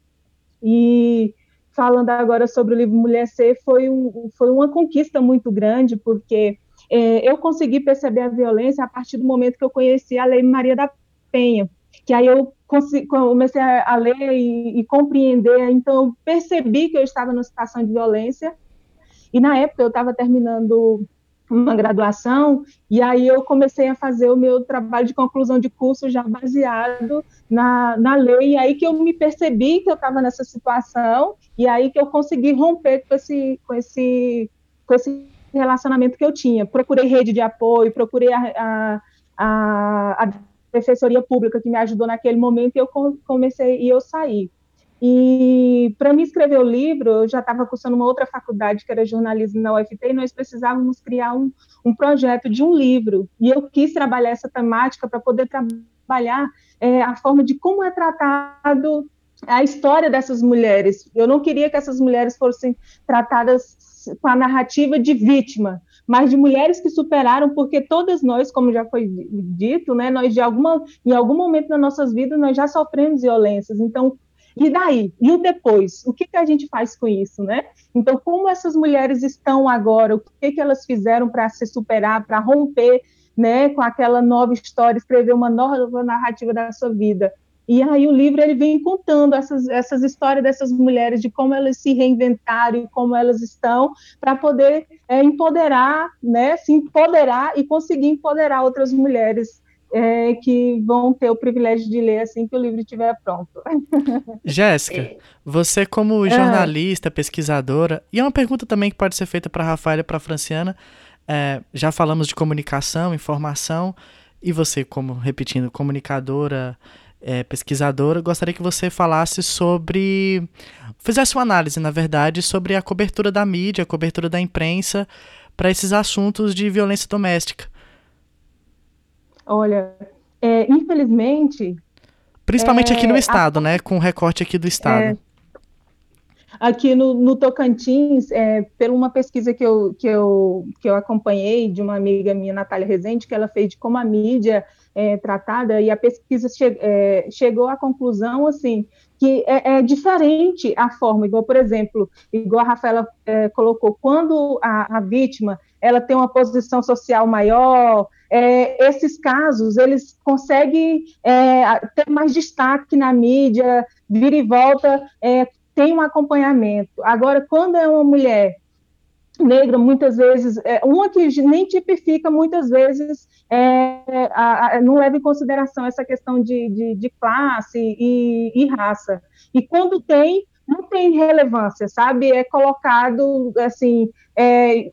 Speaker 8: E falando agora sobre o livro Mulher Ser, foi, um, foi uma conquista muito grande, porque é, eu consegui perceber a violência a partir do momento que eu conheci a Lei Maria da Penha, que aí eu comecei a, ler e, e, compreender, então eu percebi que eu estava numa situação de violência, e na época eu estava terminando uma graduação, e aí eu comecei a fazer o meu trabalho de conclusão de curso já baseado na, na lei, e aí que eu me percebi que eu estava nessa situação, e aí que eu consegui romper com esse, com esse, com esse relacionamento que eu tinha. Procurei rede de apoio, procurei a, a, a, a defensoria pública que me ajudou naquele momento e eu comecei e eu saí. E para me escrever o livro, eu já estava cursando uma outra faculdade, que era jornalismo na UFT, e nós precisávamos criar um, um projeto de um livro. E eu quis trabalhar essa temática para poder trabalhar é, a forma de como é tratado a história dessas mulheres. Eu não queria que essas mulheres fossem tratadas com a narrativa de vítima, mas de mulheres que superaram, porque todas nós, como já foi dito, né, nós de alguma, em algum momento das nossas vidas nós já sofremos violências. Então, e daí? E o depois? O que, que a gente faz com isso, né? Então, como essas mulheres estão agora? O que, que elas fizeram para se superar, para romper, né, com aquela nova história, escrever uma nova narrativa da sua vida? E aí o livro ele vem contando essas, essas histórias dessas mulheres, de como elas se reinventaram como elas estão, para poder é, empoderar, né, se empoderar e conseguir empoderar outras mulheres é, que vão ter o privilégio de ler assim que o livro estiver pronto.
Speaker 6: Jéssica, você como ah. jornalista, pesquisadora, e é uma pergunta também que pode ser feita para a Rafaela e para a Franciana, é, já falamos de comunicação, informação, e você como, repetindo, comunicadora, é, pesquisadora, gostaria que você falasse sobre. fizesse uma análise, na verdade, sobre a cobertura da mídia, a cobertura da imprensa para esses assuntos de violência doméstica.
Speaker 8: Olha, é, infelizmente.
Speaker 6: Principalmente é, aqui no estado, a... né? Com o recorte aqui do estado. É,
Speaker 8: aqui no, no Tocantins, é, por uma pesquisa que eu, que, eu, que eu acompanhei de uma amiga minha, Natália Rezende, que ela fez de como a mídia é, tratada, e a pesquisa che é, chegou à conclusão, assim, que é, é, diferente a forma, igual, por exemplo, igual a Rafaela é, colocou, quando a, a, vítima, ela tem uma posição social maior, é, esses casos, eles conseguem é, ter mais destaque na mídia, vira e volta, tem um acompanhamento. Agora, quando é uma mulher negra, muitas vezes, é, uma que nem tipifica, muitas vezes, é, a, a, não leva em consideração essa questão de, de, de classe e, e, raça. E quando tem, não tem relevância, sabe? É colocado, assim, é,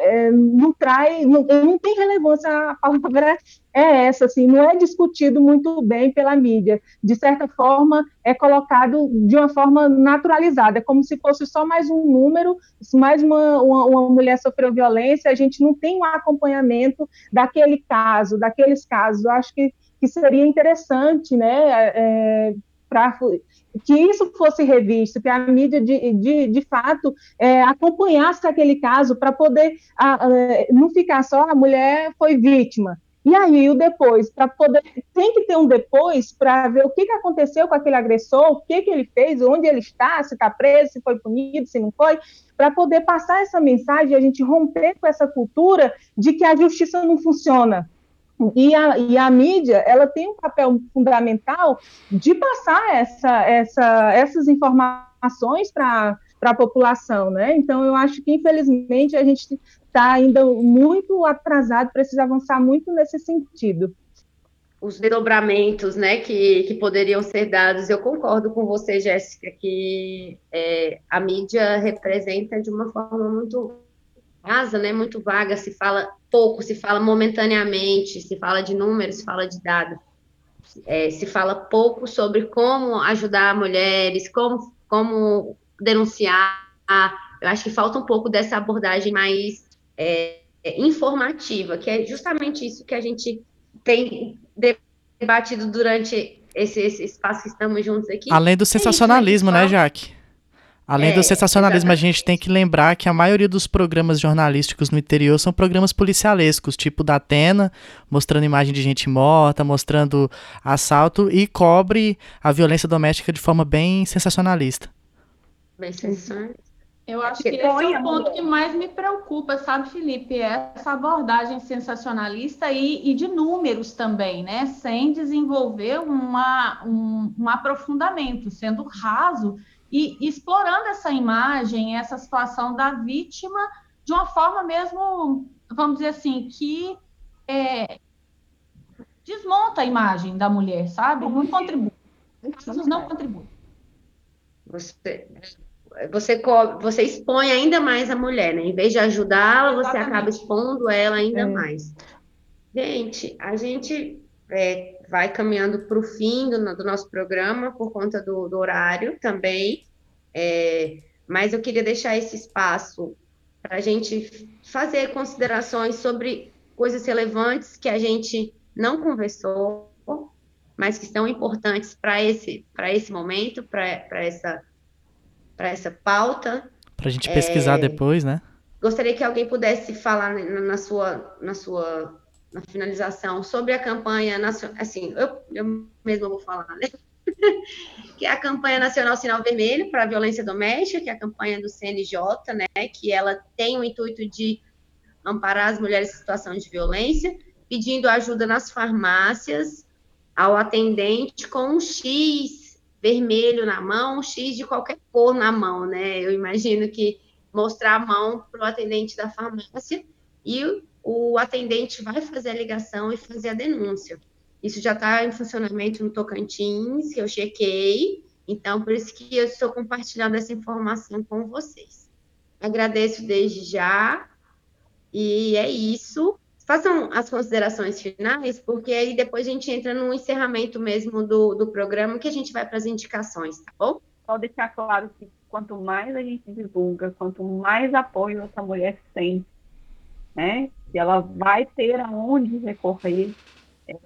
Speaker 8: é, não traz, não, não, tem relevância, a palavra é essa, assim, não é discutido muito bem pela mídia. De certa forma, é colocado de uma forma naturalizada, como se fosse só mais um número, mais uma, uma, uma mulher sofreu violência, a gente não tem um acompanhamento daquele caso, daqueles casos. Eu acho que, que seria interessante, né, é, para que isso fosse revisto, que a mídia de, de, de fato é, acompanhasse aquele caso para poder a, a, não ficar só a mulher foi vítima. E aí o depois, para poder tem que ter um depois para ver o que, que aconteceu com aquele agressor, o que, que ele fez, onde ele está, se está preso, se foi punido, se não foi, para poder passar essa mensagem a gente romper com essa cultura de que a justiça não funciona, e a, e a mídia, ela tem um papel fundamental de passar essa, essa, essas informações para a população, né? Então, eu acho que, infelizmente, a gente está ainda muito atrasado, precisa avançar muito nesse sentido.
Speaker 5: Os desdobramentos, né, que, que poderiam ser dados, eu concordo com você, Jéssica, que é, a mídia representa de uma forma muito rasa, né, muito vaga, se fala pouco, se fala momentaneamente, se fala de números, se fala de dados, é, se fala pouco sobre como ajudar mulheres, como, como denunciar. Eu acho que falta um pouco dessa abordagem mais é, informativa, que é justamente isso que a gente tem debatido durante esse, esse espaço que estamos juntos aqui.
Speaker 6: Além do sensacionalismo, é isso, né Jaque? Além é, do sensacionalismo, exatamente. a gente tem que lembrar que a maioria dos programas jornalísticos no interior são programas policialescos, tipo da Atena, mostrando imagem de gente morta, mostrando assalto e cobre a violência doméstica de forma bem sensacionalista.
Speaker 5: Bem sensacionalista.
Speaker 7: Eu acho que esse é o ponto que mais me preocupa, sabe, Felipe? É essa abordagem sensacionalista e, e de números também, né? Sem desenvolver uma, um, um aprofundamento, sendo raso e explorando essa imagem, essa situação da vítima de uma forma mesmo, vamos dizer assim, que é, desmonta a imagem da mulher, sabe? Não contribui. Não contribui.
Speaker 5: Você, você, você expõe ainda mais a mulher, né? Em vez de ajudá-la, você acaba expondo ela ainda é. mais. Gente, a gente é, vai caminhando para o fim do, do, nosso programa por conta do, do horário também, é, mas eu queria deixar esse espaço para a gente fazer considerações sobre coisas relevantes que a gente não conversou, mas que são importantes para esse, esse momento, para essa, essa pauta.
Speaker 6: Para a gente pesquisar é, depois, né?
Speaker 5: Gostaria que alguém pudesse falar na, na sua, na sua na finalização sobre a campanha nacional, assim, eu, eu mesma vou falar, né? que é a campanha nacional Sinal Vermelho para a Violência Doméstica, que é a campanha do CNJ, né? Que ela tem o intuito de amparar as mulheres em situação de violência, pedindo ajuda nas farmácias ao atendente com um X vermelho na mão, um X de qualquer cor na mão, né? Eu imagino que mostrar a mão para o atendente da farmácia e o atendente vai fazer a ligação e fazer a denúncia. Isso já está em funcionamento no Tocantins, eu chequei, então por isso que eu estou compartilhando essa informação com vocês. Agradeço desde já, e é isso. Façam as considerações finais, porque aí depois a gente entra no encerramento mesmo do, do programa, que a gente vai para as indicações, tá bom?
Speaker 9: Só deixar claro que quanto mais a gente divulga, quanto mais apoio essa mulher tem, né? Que ela vai ter aonde recorrer, é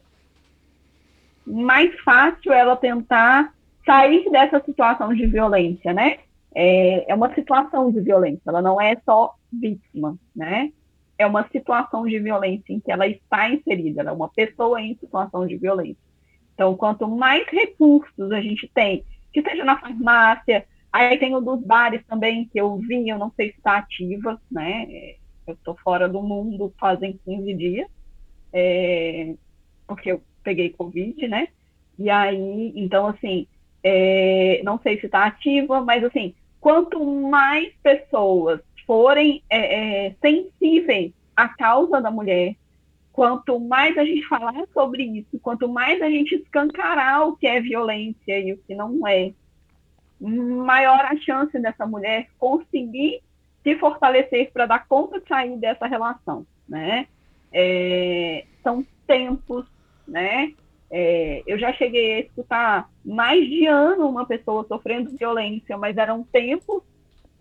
Speaker 9: mais fácil ela tentar sair dessa situação de violência, né? É, é uma situação de violência, ela não é só vítima, né? É uma situação de violência em que ela está inserida, ela é uma pessoa em situação de violência. Então, quanto mais recursos a gente tem, que seja na farmácia, aí tem o dos bares também, que eu vi, eu não sei se está ativa, né? Eu estou fora do mundo fazem 15 dias, é, porque eu peguei Covid, né? E aí, então, assim, é, não sei se está ativa, mas, assim, quanto mais pessoas forem é, é, sensíveis à causa da mulher, quanto mais a gente falar sobre isso, quanto mais a gente escancarar o que é violência e o que não é, maior a chance dessa mulher conseguir se fortalecer para dar conta de sair dessa relação, né? É, são tempos, né? É, eu já cheguei a escutar mais de ano uma pessoa sofrendo violência, mas eram tempos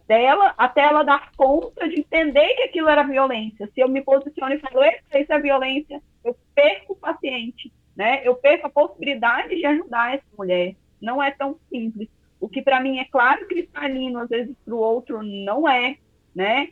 Speaker 9: dela até ela dar conta de entender que aquilo era violência. Se eu me posiciono e falo, isso é violência, eu perco o paciente, né? Eu perco a possibilidade de ajudar essa mulher. Não é tão simples. O que para mim é claro cristalino, às vezes para o outro não é, né?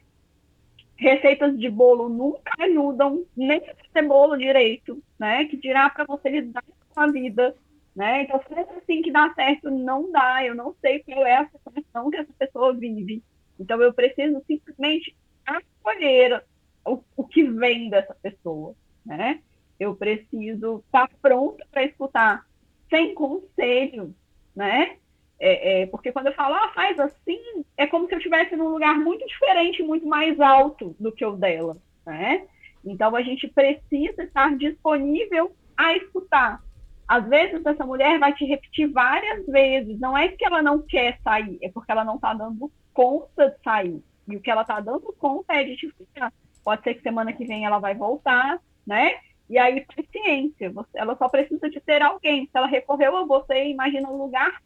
Speaker 9: Receitas de bolo nunca ajudam nem fazer bolo direito, né? Que dirá para você lidar com a vida, né? Então, se é assim que dá certo, não dá. Eu não sei qual é a situação que essa pessoa vive. Então, eu preciso simplesmente acolher o, o que vem dessa pessoa, né? Eu preciso estar tá pronta para escutar sem conselho, né? É, é, porque quando eu falo, ah, faz assim, é como se eu estivesse num lugar muito diferente, muito mais alto do que o dela, né? Então a gente precisa estar disponível a escutar. Às vezes essa mulher vai te repetir várias vezes, não é que ela não quer sair, é porque ela não está dando conta de sair. E o que ela está dando conta é de te ficar. Pode ser que semana que vem ela vai voltar, né? E aí, paciência, ela só precisa de ter alguém. Se ela recorreu a você, imagina um lugar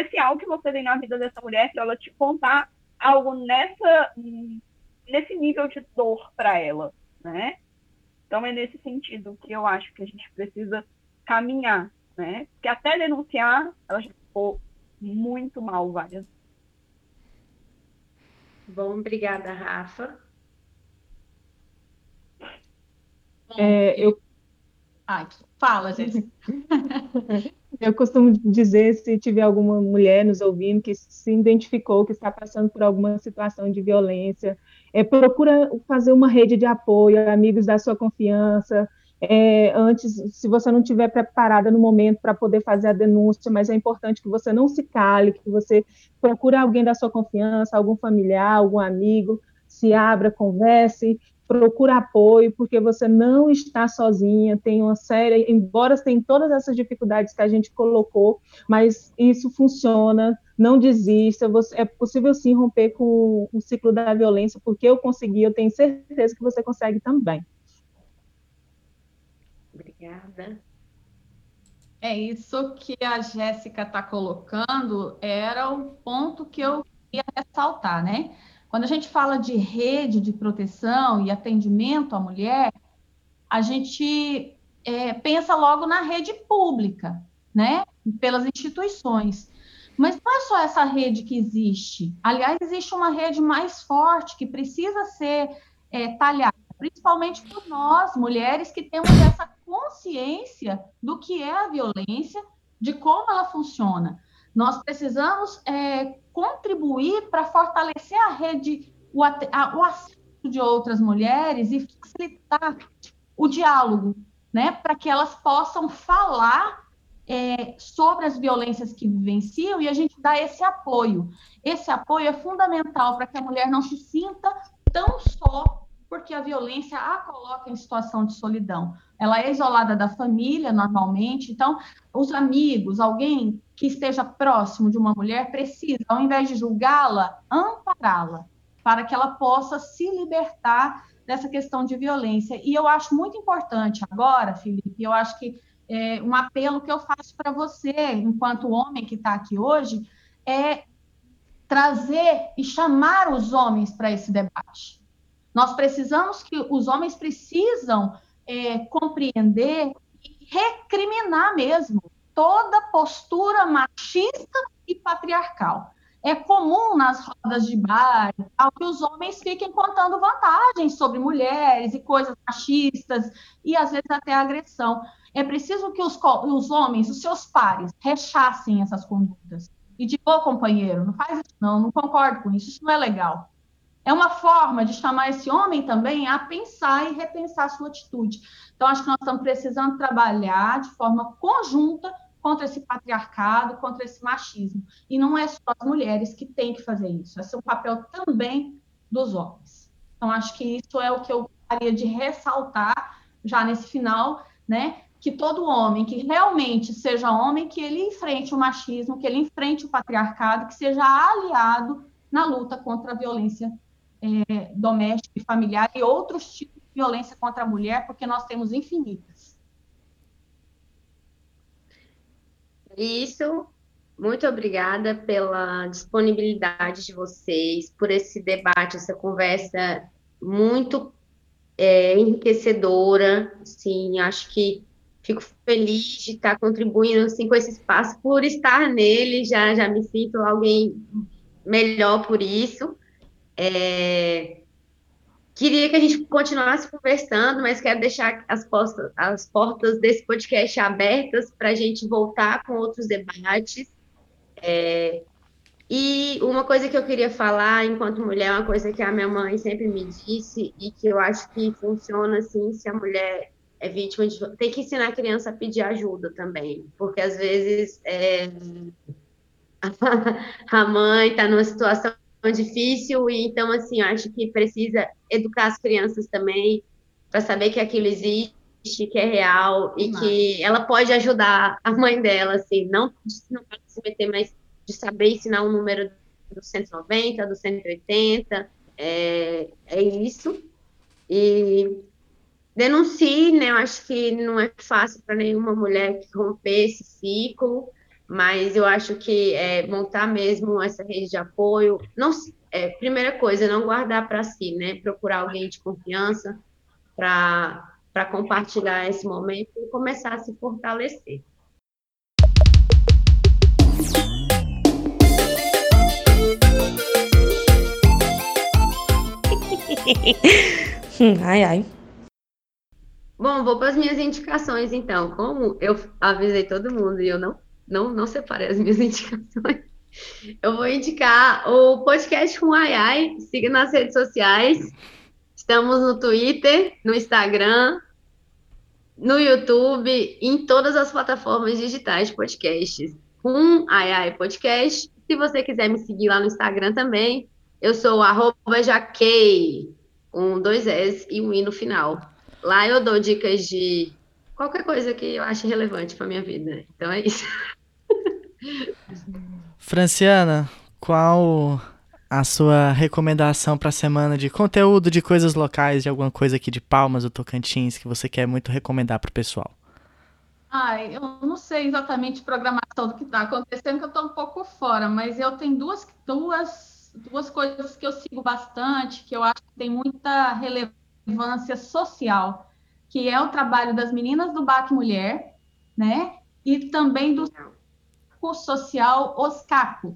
Speaker 9: especial que você tem na vida dessa mulher para ela te contar algo nessa nesse nível de dor para ela, né? Então é nesse sentido que eu acho que a gente precisa caminhar, né? Porque até denunciar, ela já ficou muito mal várias vezes.
Speaker 5: Bom, obrigada, Rafa.
Speaker 8: É, eu...
Speaker 7: Ai, fala, gente.
Speaker 8: eu costumo dizer, se tiver alguma mulher nos ouvindo que se identificou, que está passando por alguma situação de violência, é, procura fazer uma rede de apoio, amigos da sua confiança, é, antes, se você não estiver preparada no momento para poder fazer a denúncia, mas é importante que você não se cale, que você procure alguém da sua confiança, algum familiar, algum amigo, se abra, converse, procura apoio, porque você não está sozinha, tem uma série, embora tenha todas essas dificuldades que a gente colocou, mas isso funciona, não desista, você, é possível sim romper com o ciclo da violência, porque eu consegui, eu tenho certeza que você consegue também.
Speaker 5: Obrigada.
Speaker 7: É isso que a Jéssica está colocando, era o ponto que eu queria ressaltar, né? Quando a gente fala de rede de proteção e atendimento à mulher, a gente é, pensa logo na rede pública, né? Pelas instituições. Mas não é só essa rede que existe. Aliás, existe uma rede mais forte que precisa ser é, talhada, principalmente por nós, mulheres, que temos essa consciência do que é a violência, de como ela funciona. Nós precisamos é, contribuir para fortalecer a rede, o, a, o acesso de outras mulheres e facilitar o diálogo, né, para que elas possam falar é, sobre as violências que vivenciam e a gente dá esse apoio. Esse apoio é fundamental para que a mulher não se sinta tão só porque a violência a coloca em situação de solidão. Ela é isolada da família, normalmente, então, os amigos, alguém que esteja próximo de uma mulher, precisa, ao invés de julgá-la, ampará-la, para que ela possa se libertar dessa questão de violência. E eu acho muito importante agora, Felipe, eu acho que é, um apelo que eu faço para você, enquanto homem que está aqui hoje, é trazer e chamar os homens para esse debate. Nós precisamos que os homens precisam é, compreender e recriminar mesmo toda postura machista e patriarcal. É comum nas rodas de bar que os homens fiquem contando vantagens sobre mulheres e coisas machistas e às vezes até agressão. É preciso que os, os homens, os seus pares, rechassem essas condutas. E de boa, companheiro, não faz isso não, não concordo com isso, isso não é legal. É uma forma de chamar esse homem também a pensar e repensar a sua atitude. Então, acho que nós estamos precisando trabalhar de forma conjunta contra esse patriarcado, contra esse machismo. E não é só as mulheres que têm que fazer isso, esse é um papel também dos homens. Então, acho que isso é o que eu gostaria de ressaltar já nesse final, né? Que todo homem que realmente seja homem, que ele enfrente o machismo, que ele enfrente o patriarcado, que seja aliado na luta contra a violência é, doméstica e familiar e outros tipos de violência contra a mulher, porque nós temos infinitas.
Speaker 5: Isso, muito obrigada pela disponibilidade de vocês, por esse debate, essa conversa muito é, enriquecedora. Sim, acho que fico feliz de estar contribuindo assim, com esse espaço, por estar nele, já, já me sinto alguém melhor por isso. É, queria que a gente continuasse conversando, mas quero deixar as, postas, as portas desse podcast abertas para a gente voltar com outros debates. É, e uma coisa que eu queria falar enquanto mulher, uma coisa que a minha mãe sempre me disse e que eu acho que funciona assim, se a mulher é vítima de. Tem que ensinar a criança a pedir ajuda também, porque às vezes é, a mãe está numa situação difícil e então assim, eu acho que precisa educar as crianças também para saber que aquilo existe, que é real e que ela pode ajudar a mãe dela, assim, não, não pode se meter, mas de saber ensinar o um número do 190, do 180, é, é isso. E denuncie, né? Eu acho que não é fácil para nenhuma mulher romper esse ciclo, mas eu acho que é, montar mesmo essa rede de apoio, não, é, primeira coisa, não guardar para si, né? Procurar alguém de confiança para compartilhar esse momento e começar a se fortalecer.
Speaker 2: ai, ai.
Speaker 5: Bom, vou para as minhas indicações, então. Como eu avisei todo mundo e eu não, não, não separei as minhas indicações, eu vou indicar o podcast com Ai Ai. Siga nas redes sociais. Estamos no Twitter, no Instagram, no YouTube, em todas as plataformas digitais podcasts. Com Ai Ai Podcast. Se você quiser me seguir lá no Instagram também, eu sou jaquei, com dois S e um I no final. Lá eu dou dicas de qualquer coisa que eu ache relevante para minha vida. Então é isso.
Speaker 6: Franciana, qual a sua recomendação para a semana de conteúdo de coisas locais, de alguma coisa aqui de Palmas ou Tocantins que você quer muito recomendar para o pessoal?
Speaker 7: Ai, eu não sei exatamente programação do que está acontecendo, que eu estou um pouco fora, mas eu tenho duas, duas, duas coisas que eu sigo bastante, que eu acho que tem muita relevância relevância social, que é o trabalho das meninas do BAC Mulher, né? E também do curso social Oscaco,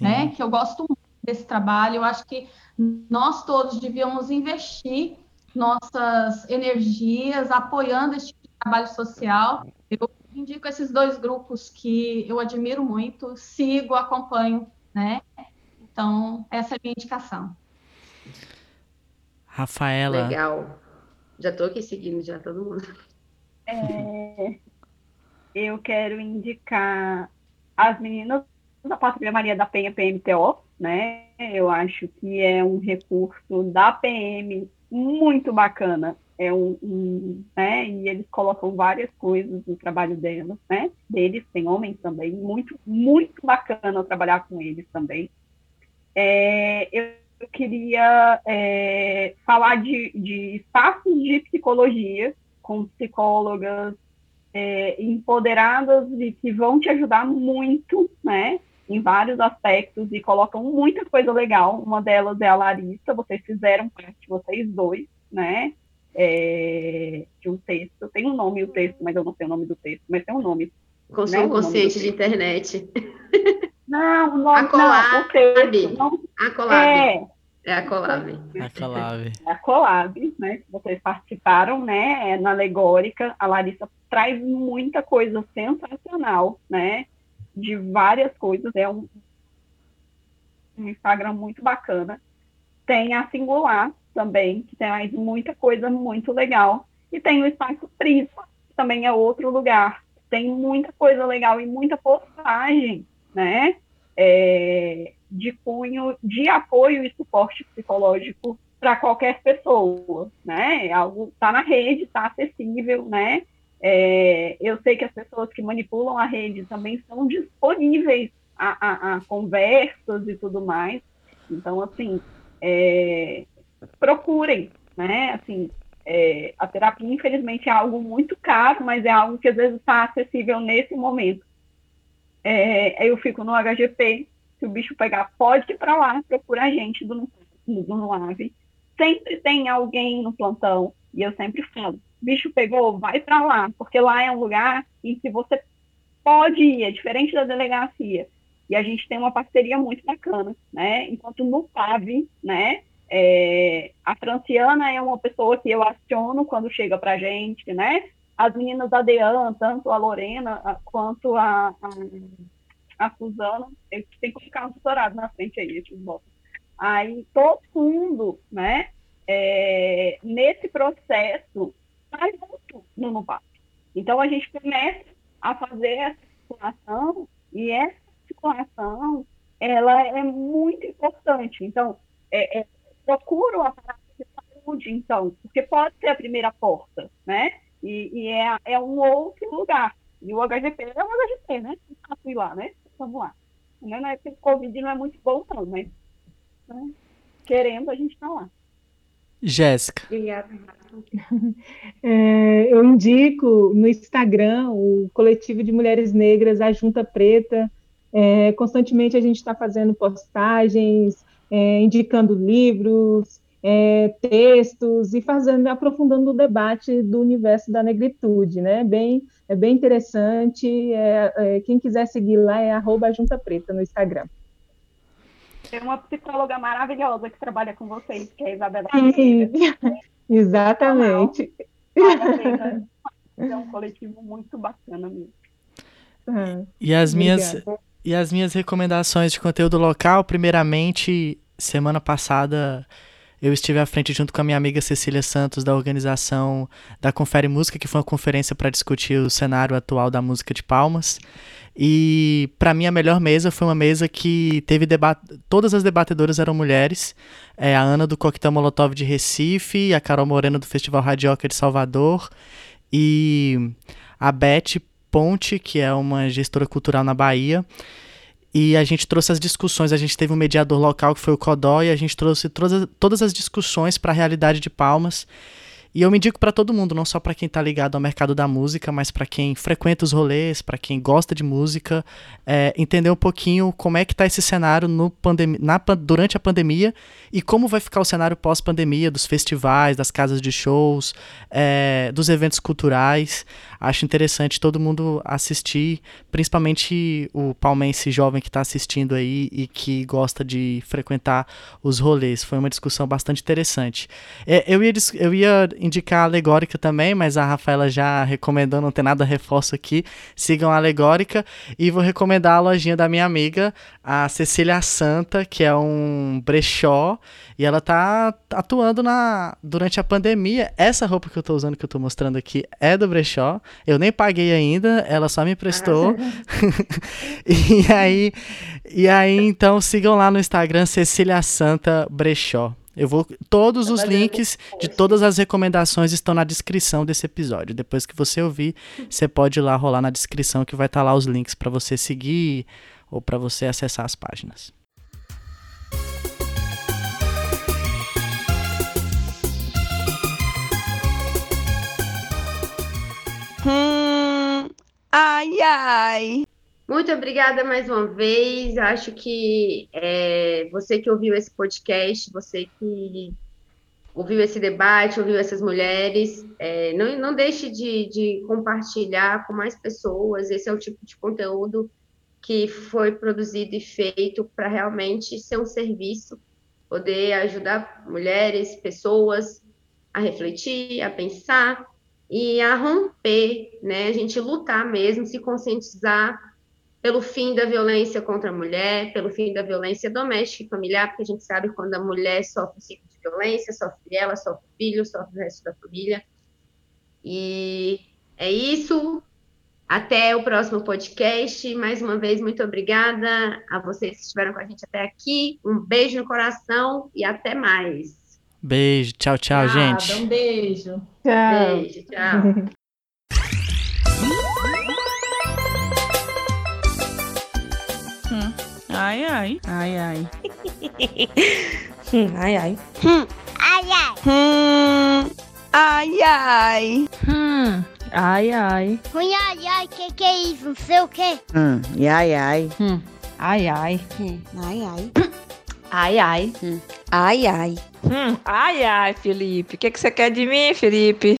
Speaker 7: né? Que eu gosto muito desse trabalho. Eu acho que nós todos devíamos investir nossas energias apoiando esse tipo de trabalho social. Eu indico esses dois grupos que eu admiro muito, sigo, acompanho, né? Então, essa é a minha indicação.
Speaker 6: Rafaela.
Speaker 5: Legal. Já estou aqui seguindo já todo mundo.
Speaker 9: É, eu quero indicar as meninas da Pátria Maria da Penha PMTO, né? Eu acho que é um recurso da PM muito bacana. É um, um, né? E eles colocam várias coisas no trabalho delas, né? Deles, tem homens também, muito, muito bacana trabalhar com eles também. É, eu eu queria é, falar de, de espaços de psicologia com psicólogas é, empoderadas e que vão te ajudar muito, né, em vários aspectos e colocam muita coisa legal. Uma delas é a Larissa, vocês fizeram parte, vocês dois, né, é, de um texto. Tem um nome o texto, mas eu não sei o nome do texto, mas tem um nome.
Speaker 5: Consumo né, consciente de internet.
Speaker 9: Não, o nome, a Colab. não, o texto. Não,
Speaker 5: a Colab. É, é a Colab.
Speaker 6: A Colab.
Speaker 9: É a Colab, né? Vocês participaram, né? É na Alegórica. A Larissa traz muita coisa sensacional, né? De várias coisas. É um, um Instagram muito bacana. Tem a Singular também, que traz muita coisa muito legal. E tem o Espaço Prisma, que também é outro lugar. Tem muita coisa legal e muita postagem né, é, de cunho de apoio e suporte psicológico para qualquer pessoa, né? É algo está na rede, está acessível, né? É, eu sei que as pessoas que manipulam a rede também estão disponíveis a, a, a, conversas e tudo mais. Então, assim, é, procurem, né? Assim, é, a terapia, infelizmente, é algo muito caro, mas é algo que às vezes está acessível nesse momento. É, eu fico no HGP, se o bicho pegar, pode ir para lá, procura a gente do, do, do AVE. Sempre tem alguém no plantão, e eu sempre falo, bicho pegou, vai para lá, porque lá é um lugar em que você pode ir, é diferente da delegacia. E a gente tem uma parceria muito bacana, né? Enquanto no PAV, né, é, a Franciana é uma pessoa que eu aciono quando chega para a gente, né? As meninas da Dean, tanto a Lorena quanto a, a, a Suzana, eles que colocar um tutorado na frente aí, esses. Aí todo mundo, né? É, nesse processo, faz muito no. Então a gente começa a fazer essa articulação e essa articulação ela é muito importante. Então, é, é, procura o aparato de saúde, então, porque pode ser a primeira porta, né? E, e é, é um outro lugar. E o HGP é um HGP, né? Eu fui lá, né? Vamos lá. Né? Na época do Covid não é muito bom, não, mas né? querendo, a gente está lá.
Speaker 6: Jéssica.
Speaker 5: Obrigada.
Speaker 8: É, eu indico no Instagram o coletivo de mulheres negras, a Junta Preta. É, constantemente a gente está fazendo postagens, é, indicando livros, é, textos e fazendo, aprofundando o debate do universo da negritude, né? Bem, é bem interessante. É, é, quem quiser seguir lá é arroba Junta Preta no Instagram.
Speaker 9: Tem uma psicóloga maravilhosa que trabalha com vocês, que é a Isabela.
Speaker 8: Exatamente.
Speaker 9: É um coletivo muito bacana mesmo.
Speaker 6: Ah, e as minhas e as minhas recomendações de conteúdo local, primeiramente, semana passada eu estive à frente junto com a minha amiga Cecília Santos da organização da Confere Música, que foi uma conferência para discutir o cenário atual da música de Palmas. E para mim a melhor mesa foi uma mesa que teve debate, todas as debatedoras eram mulheres. É, a Ana do Coquetel Molotov de Recife, a Carol Moreno do Festival Radioca de Salvador e a Beth Ponte, que é uma gestora cultural na Bahia. E a gente trouxe as discussões, a gente teve um mediador local que foi o Codó, e a gente trouxe todas, as discussões para a realidade de Palmas. E eu me indico para todo mundo, não só para quem está ligado ao mercado da música, mas para quem frequenta os rolês, para quem gosta de música, é, entender um pouquinho como é que está esse cenário no na, durante a pandemia e como vai ficar o cenário pós-pandemia dos festivais, das casas de shows, é, dos eventos culturais. Acho interessante todo mundo assistir, principalmente o palmense jovem que está assistindo aí e que gosta de frequentar os rolês. Foi uma discussão bastante interessante. É, eu, ia, eu ia indicar a Alegórica também, mas a Rafaela já recomendou, não tem nada reforço aqui. Sigam a Alegórica e vou recomendar a lojinha da minha amiga, a Cecília Santa, que é um brechó e ela tá atuando na durante a pandemia. Essa roupa que eu tô usando que eu tô mostrando aqui é do brechó. Eu nem paguei ainda, ela só me prestou. e aí e aí então sigam lá no Instagram Cecília Santa Brechó. Eu vou. Todos os links de todas as recomendações estão na descrição desse episódio. Depois que você ouvir, você pode ir lá rolar na descrição que vai estar tá lá os links para você seguir ou para você acessar as páginas.
Speaker 2: Hum, ai, ai.
Speaker 5: Muito obrigada mais uma vez. Acho que é, você que ouviu esse podcast, você que ouviu esse debate, ouviu essas mulheres, é, não, não deixe de, de compartilhar com mais pessoas. Esse é o tipo de conteúdo que foi produzido e feito para realmente ser um serviço, poder ajudar mulheres, pessoas a refletir, a pensar e a romper, né? A gente lutar mesmo, se conscientizar pelo fim da violência contra a mulher, pelo fim da violência doméstica e familiar, porque a gente sabe quando a mulher sofre um ciclo de violência, sofre ela, sofre o filho, sofre o resto da família. E é isso. Até o próximo podcast. Mais uma vez, muito obrigada a vocês que estiveram com a gente até aqui. Um beijo no coração e até mais.
Speaker 6: Beijo, tchau, tchau, gente.
Speaker 7: Um beijo.
Speaker 8: Tchau.
Speaker 5: Beijo, tchau.
Speaker 1: Ai, ai.
Speaker 2: Ai, ai.
Speaker 1: Hum, ai, ai.
Speaker 3: Hum, ai, ai.
Speaker 2: Hum, ai, ai.
Speaker 1: Hum, ai, ai.
Speaker 3: Ruim, ai, ai, que que é isso? Não sei o quê.
Speaker 4: Hum, ai, ai.
Speaker 1: Hum, ai, ai.
Speaker 2: Hum, ai, ai.
Speaker 1: Ai, ai.
Speaker 2: Ai, ai.
Speaker 1: Hum, ai, ai, Felipe. O que, que você quer de mim, Felipe?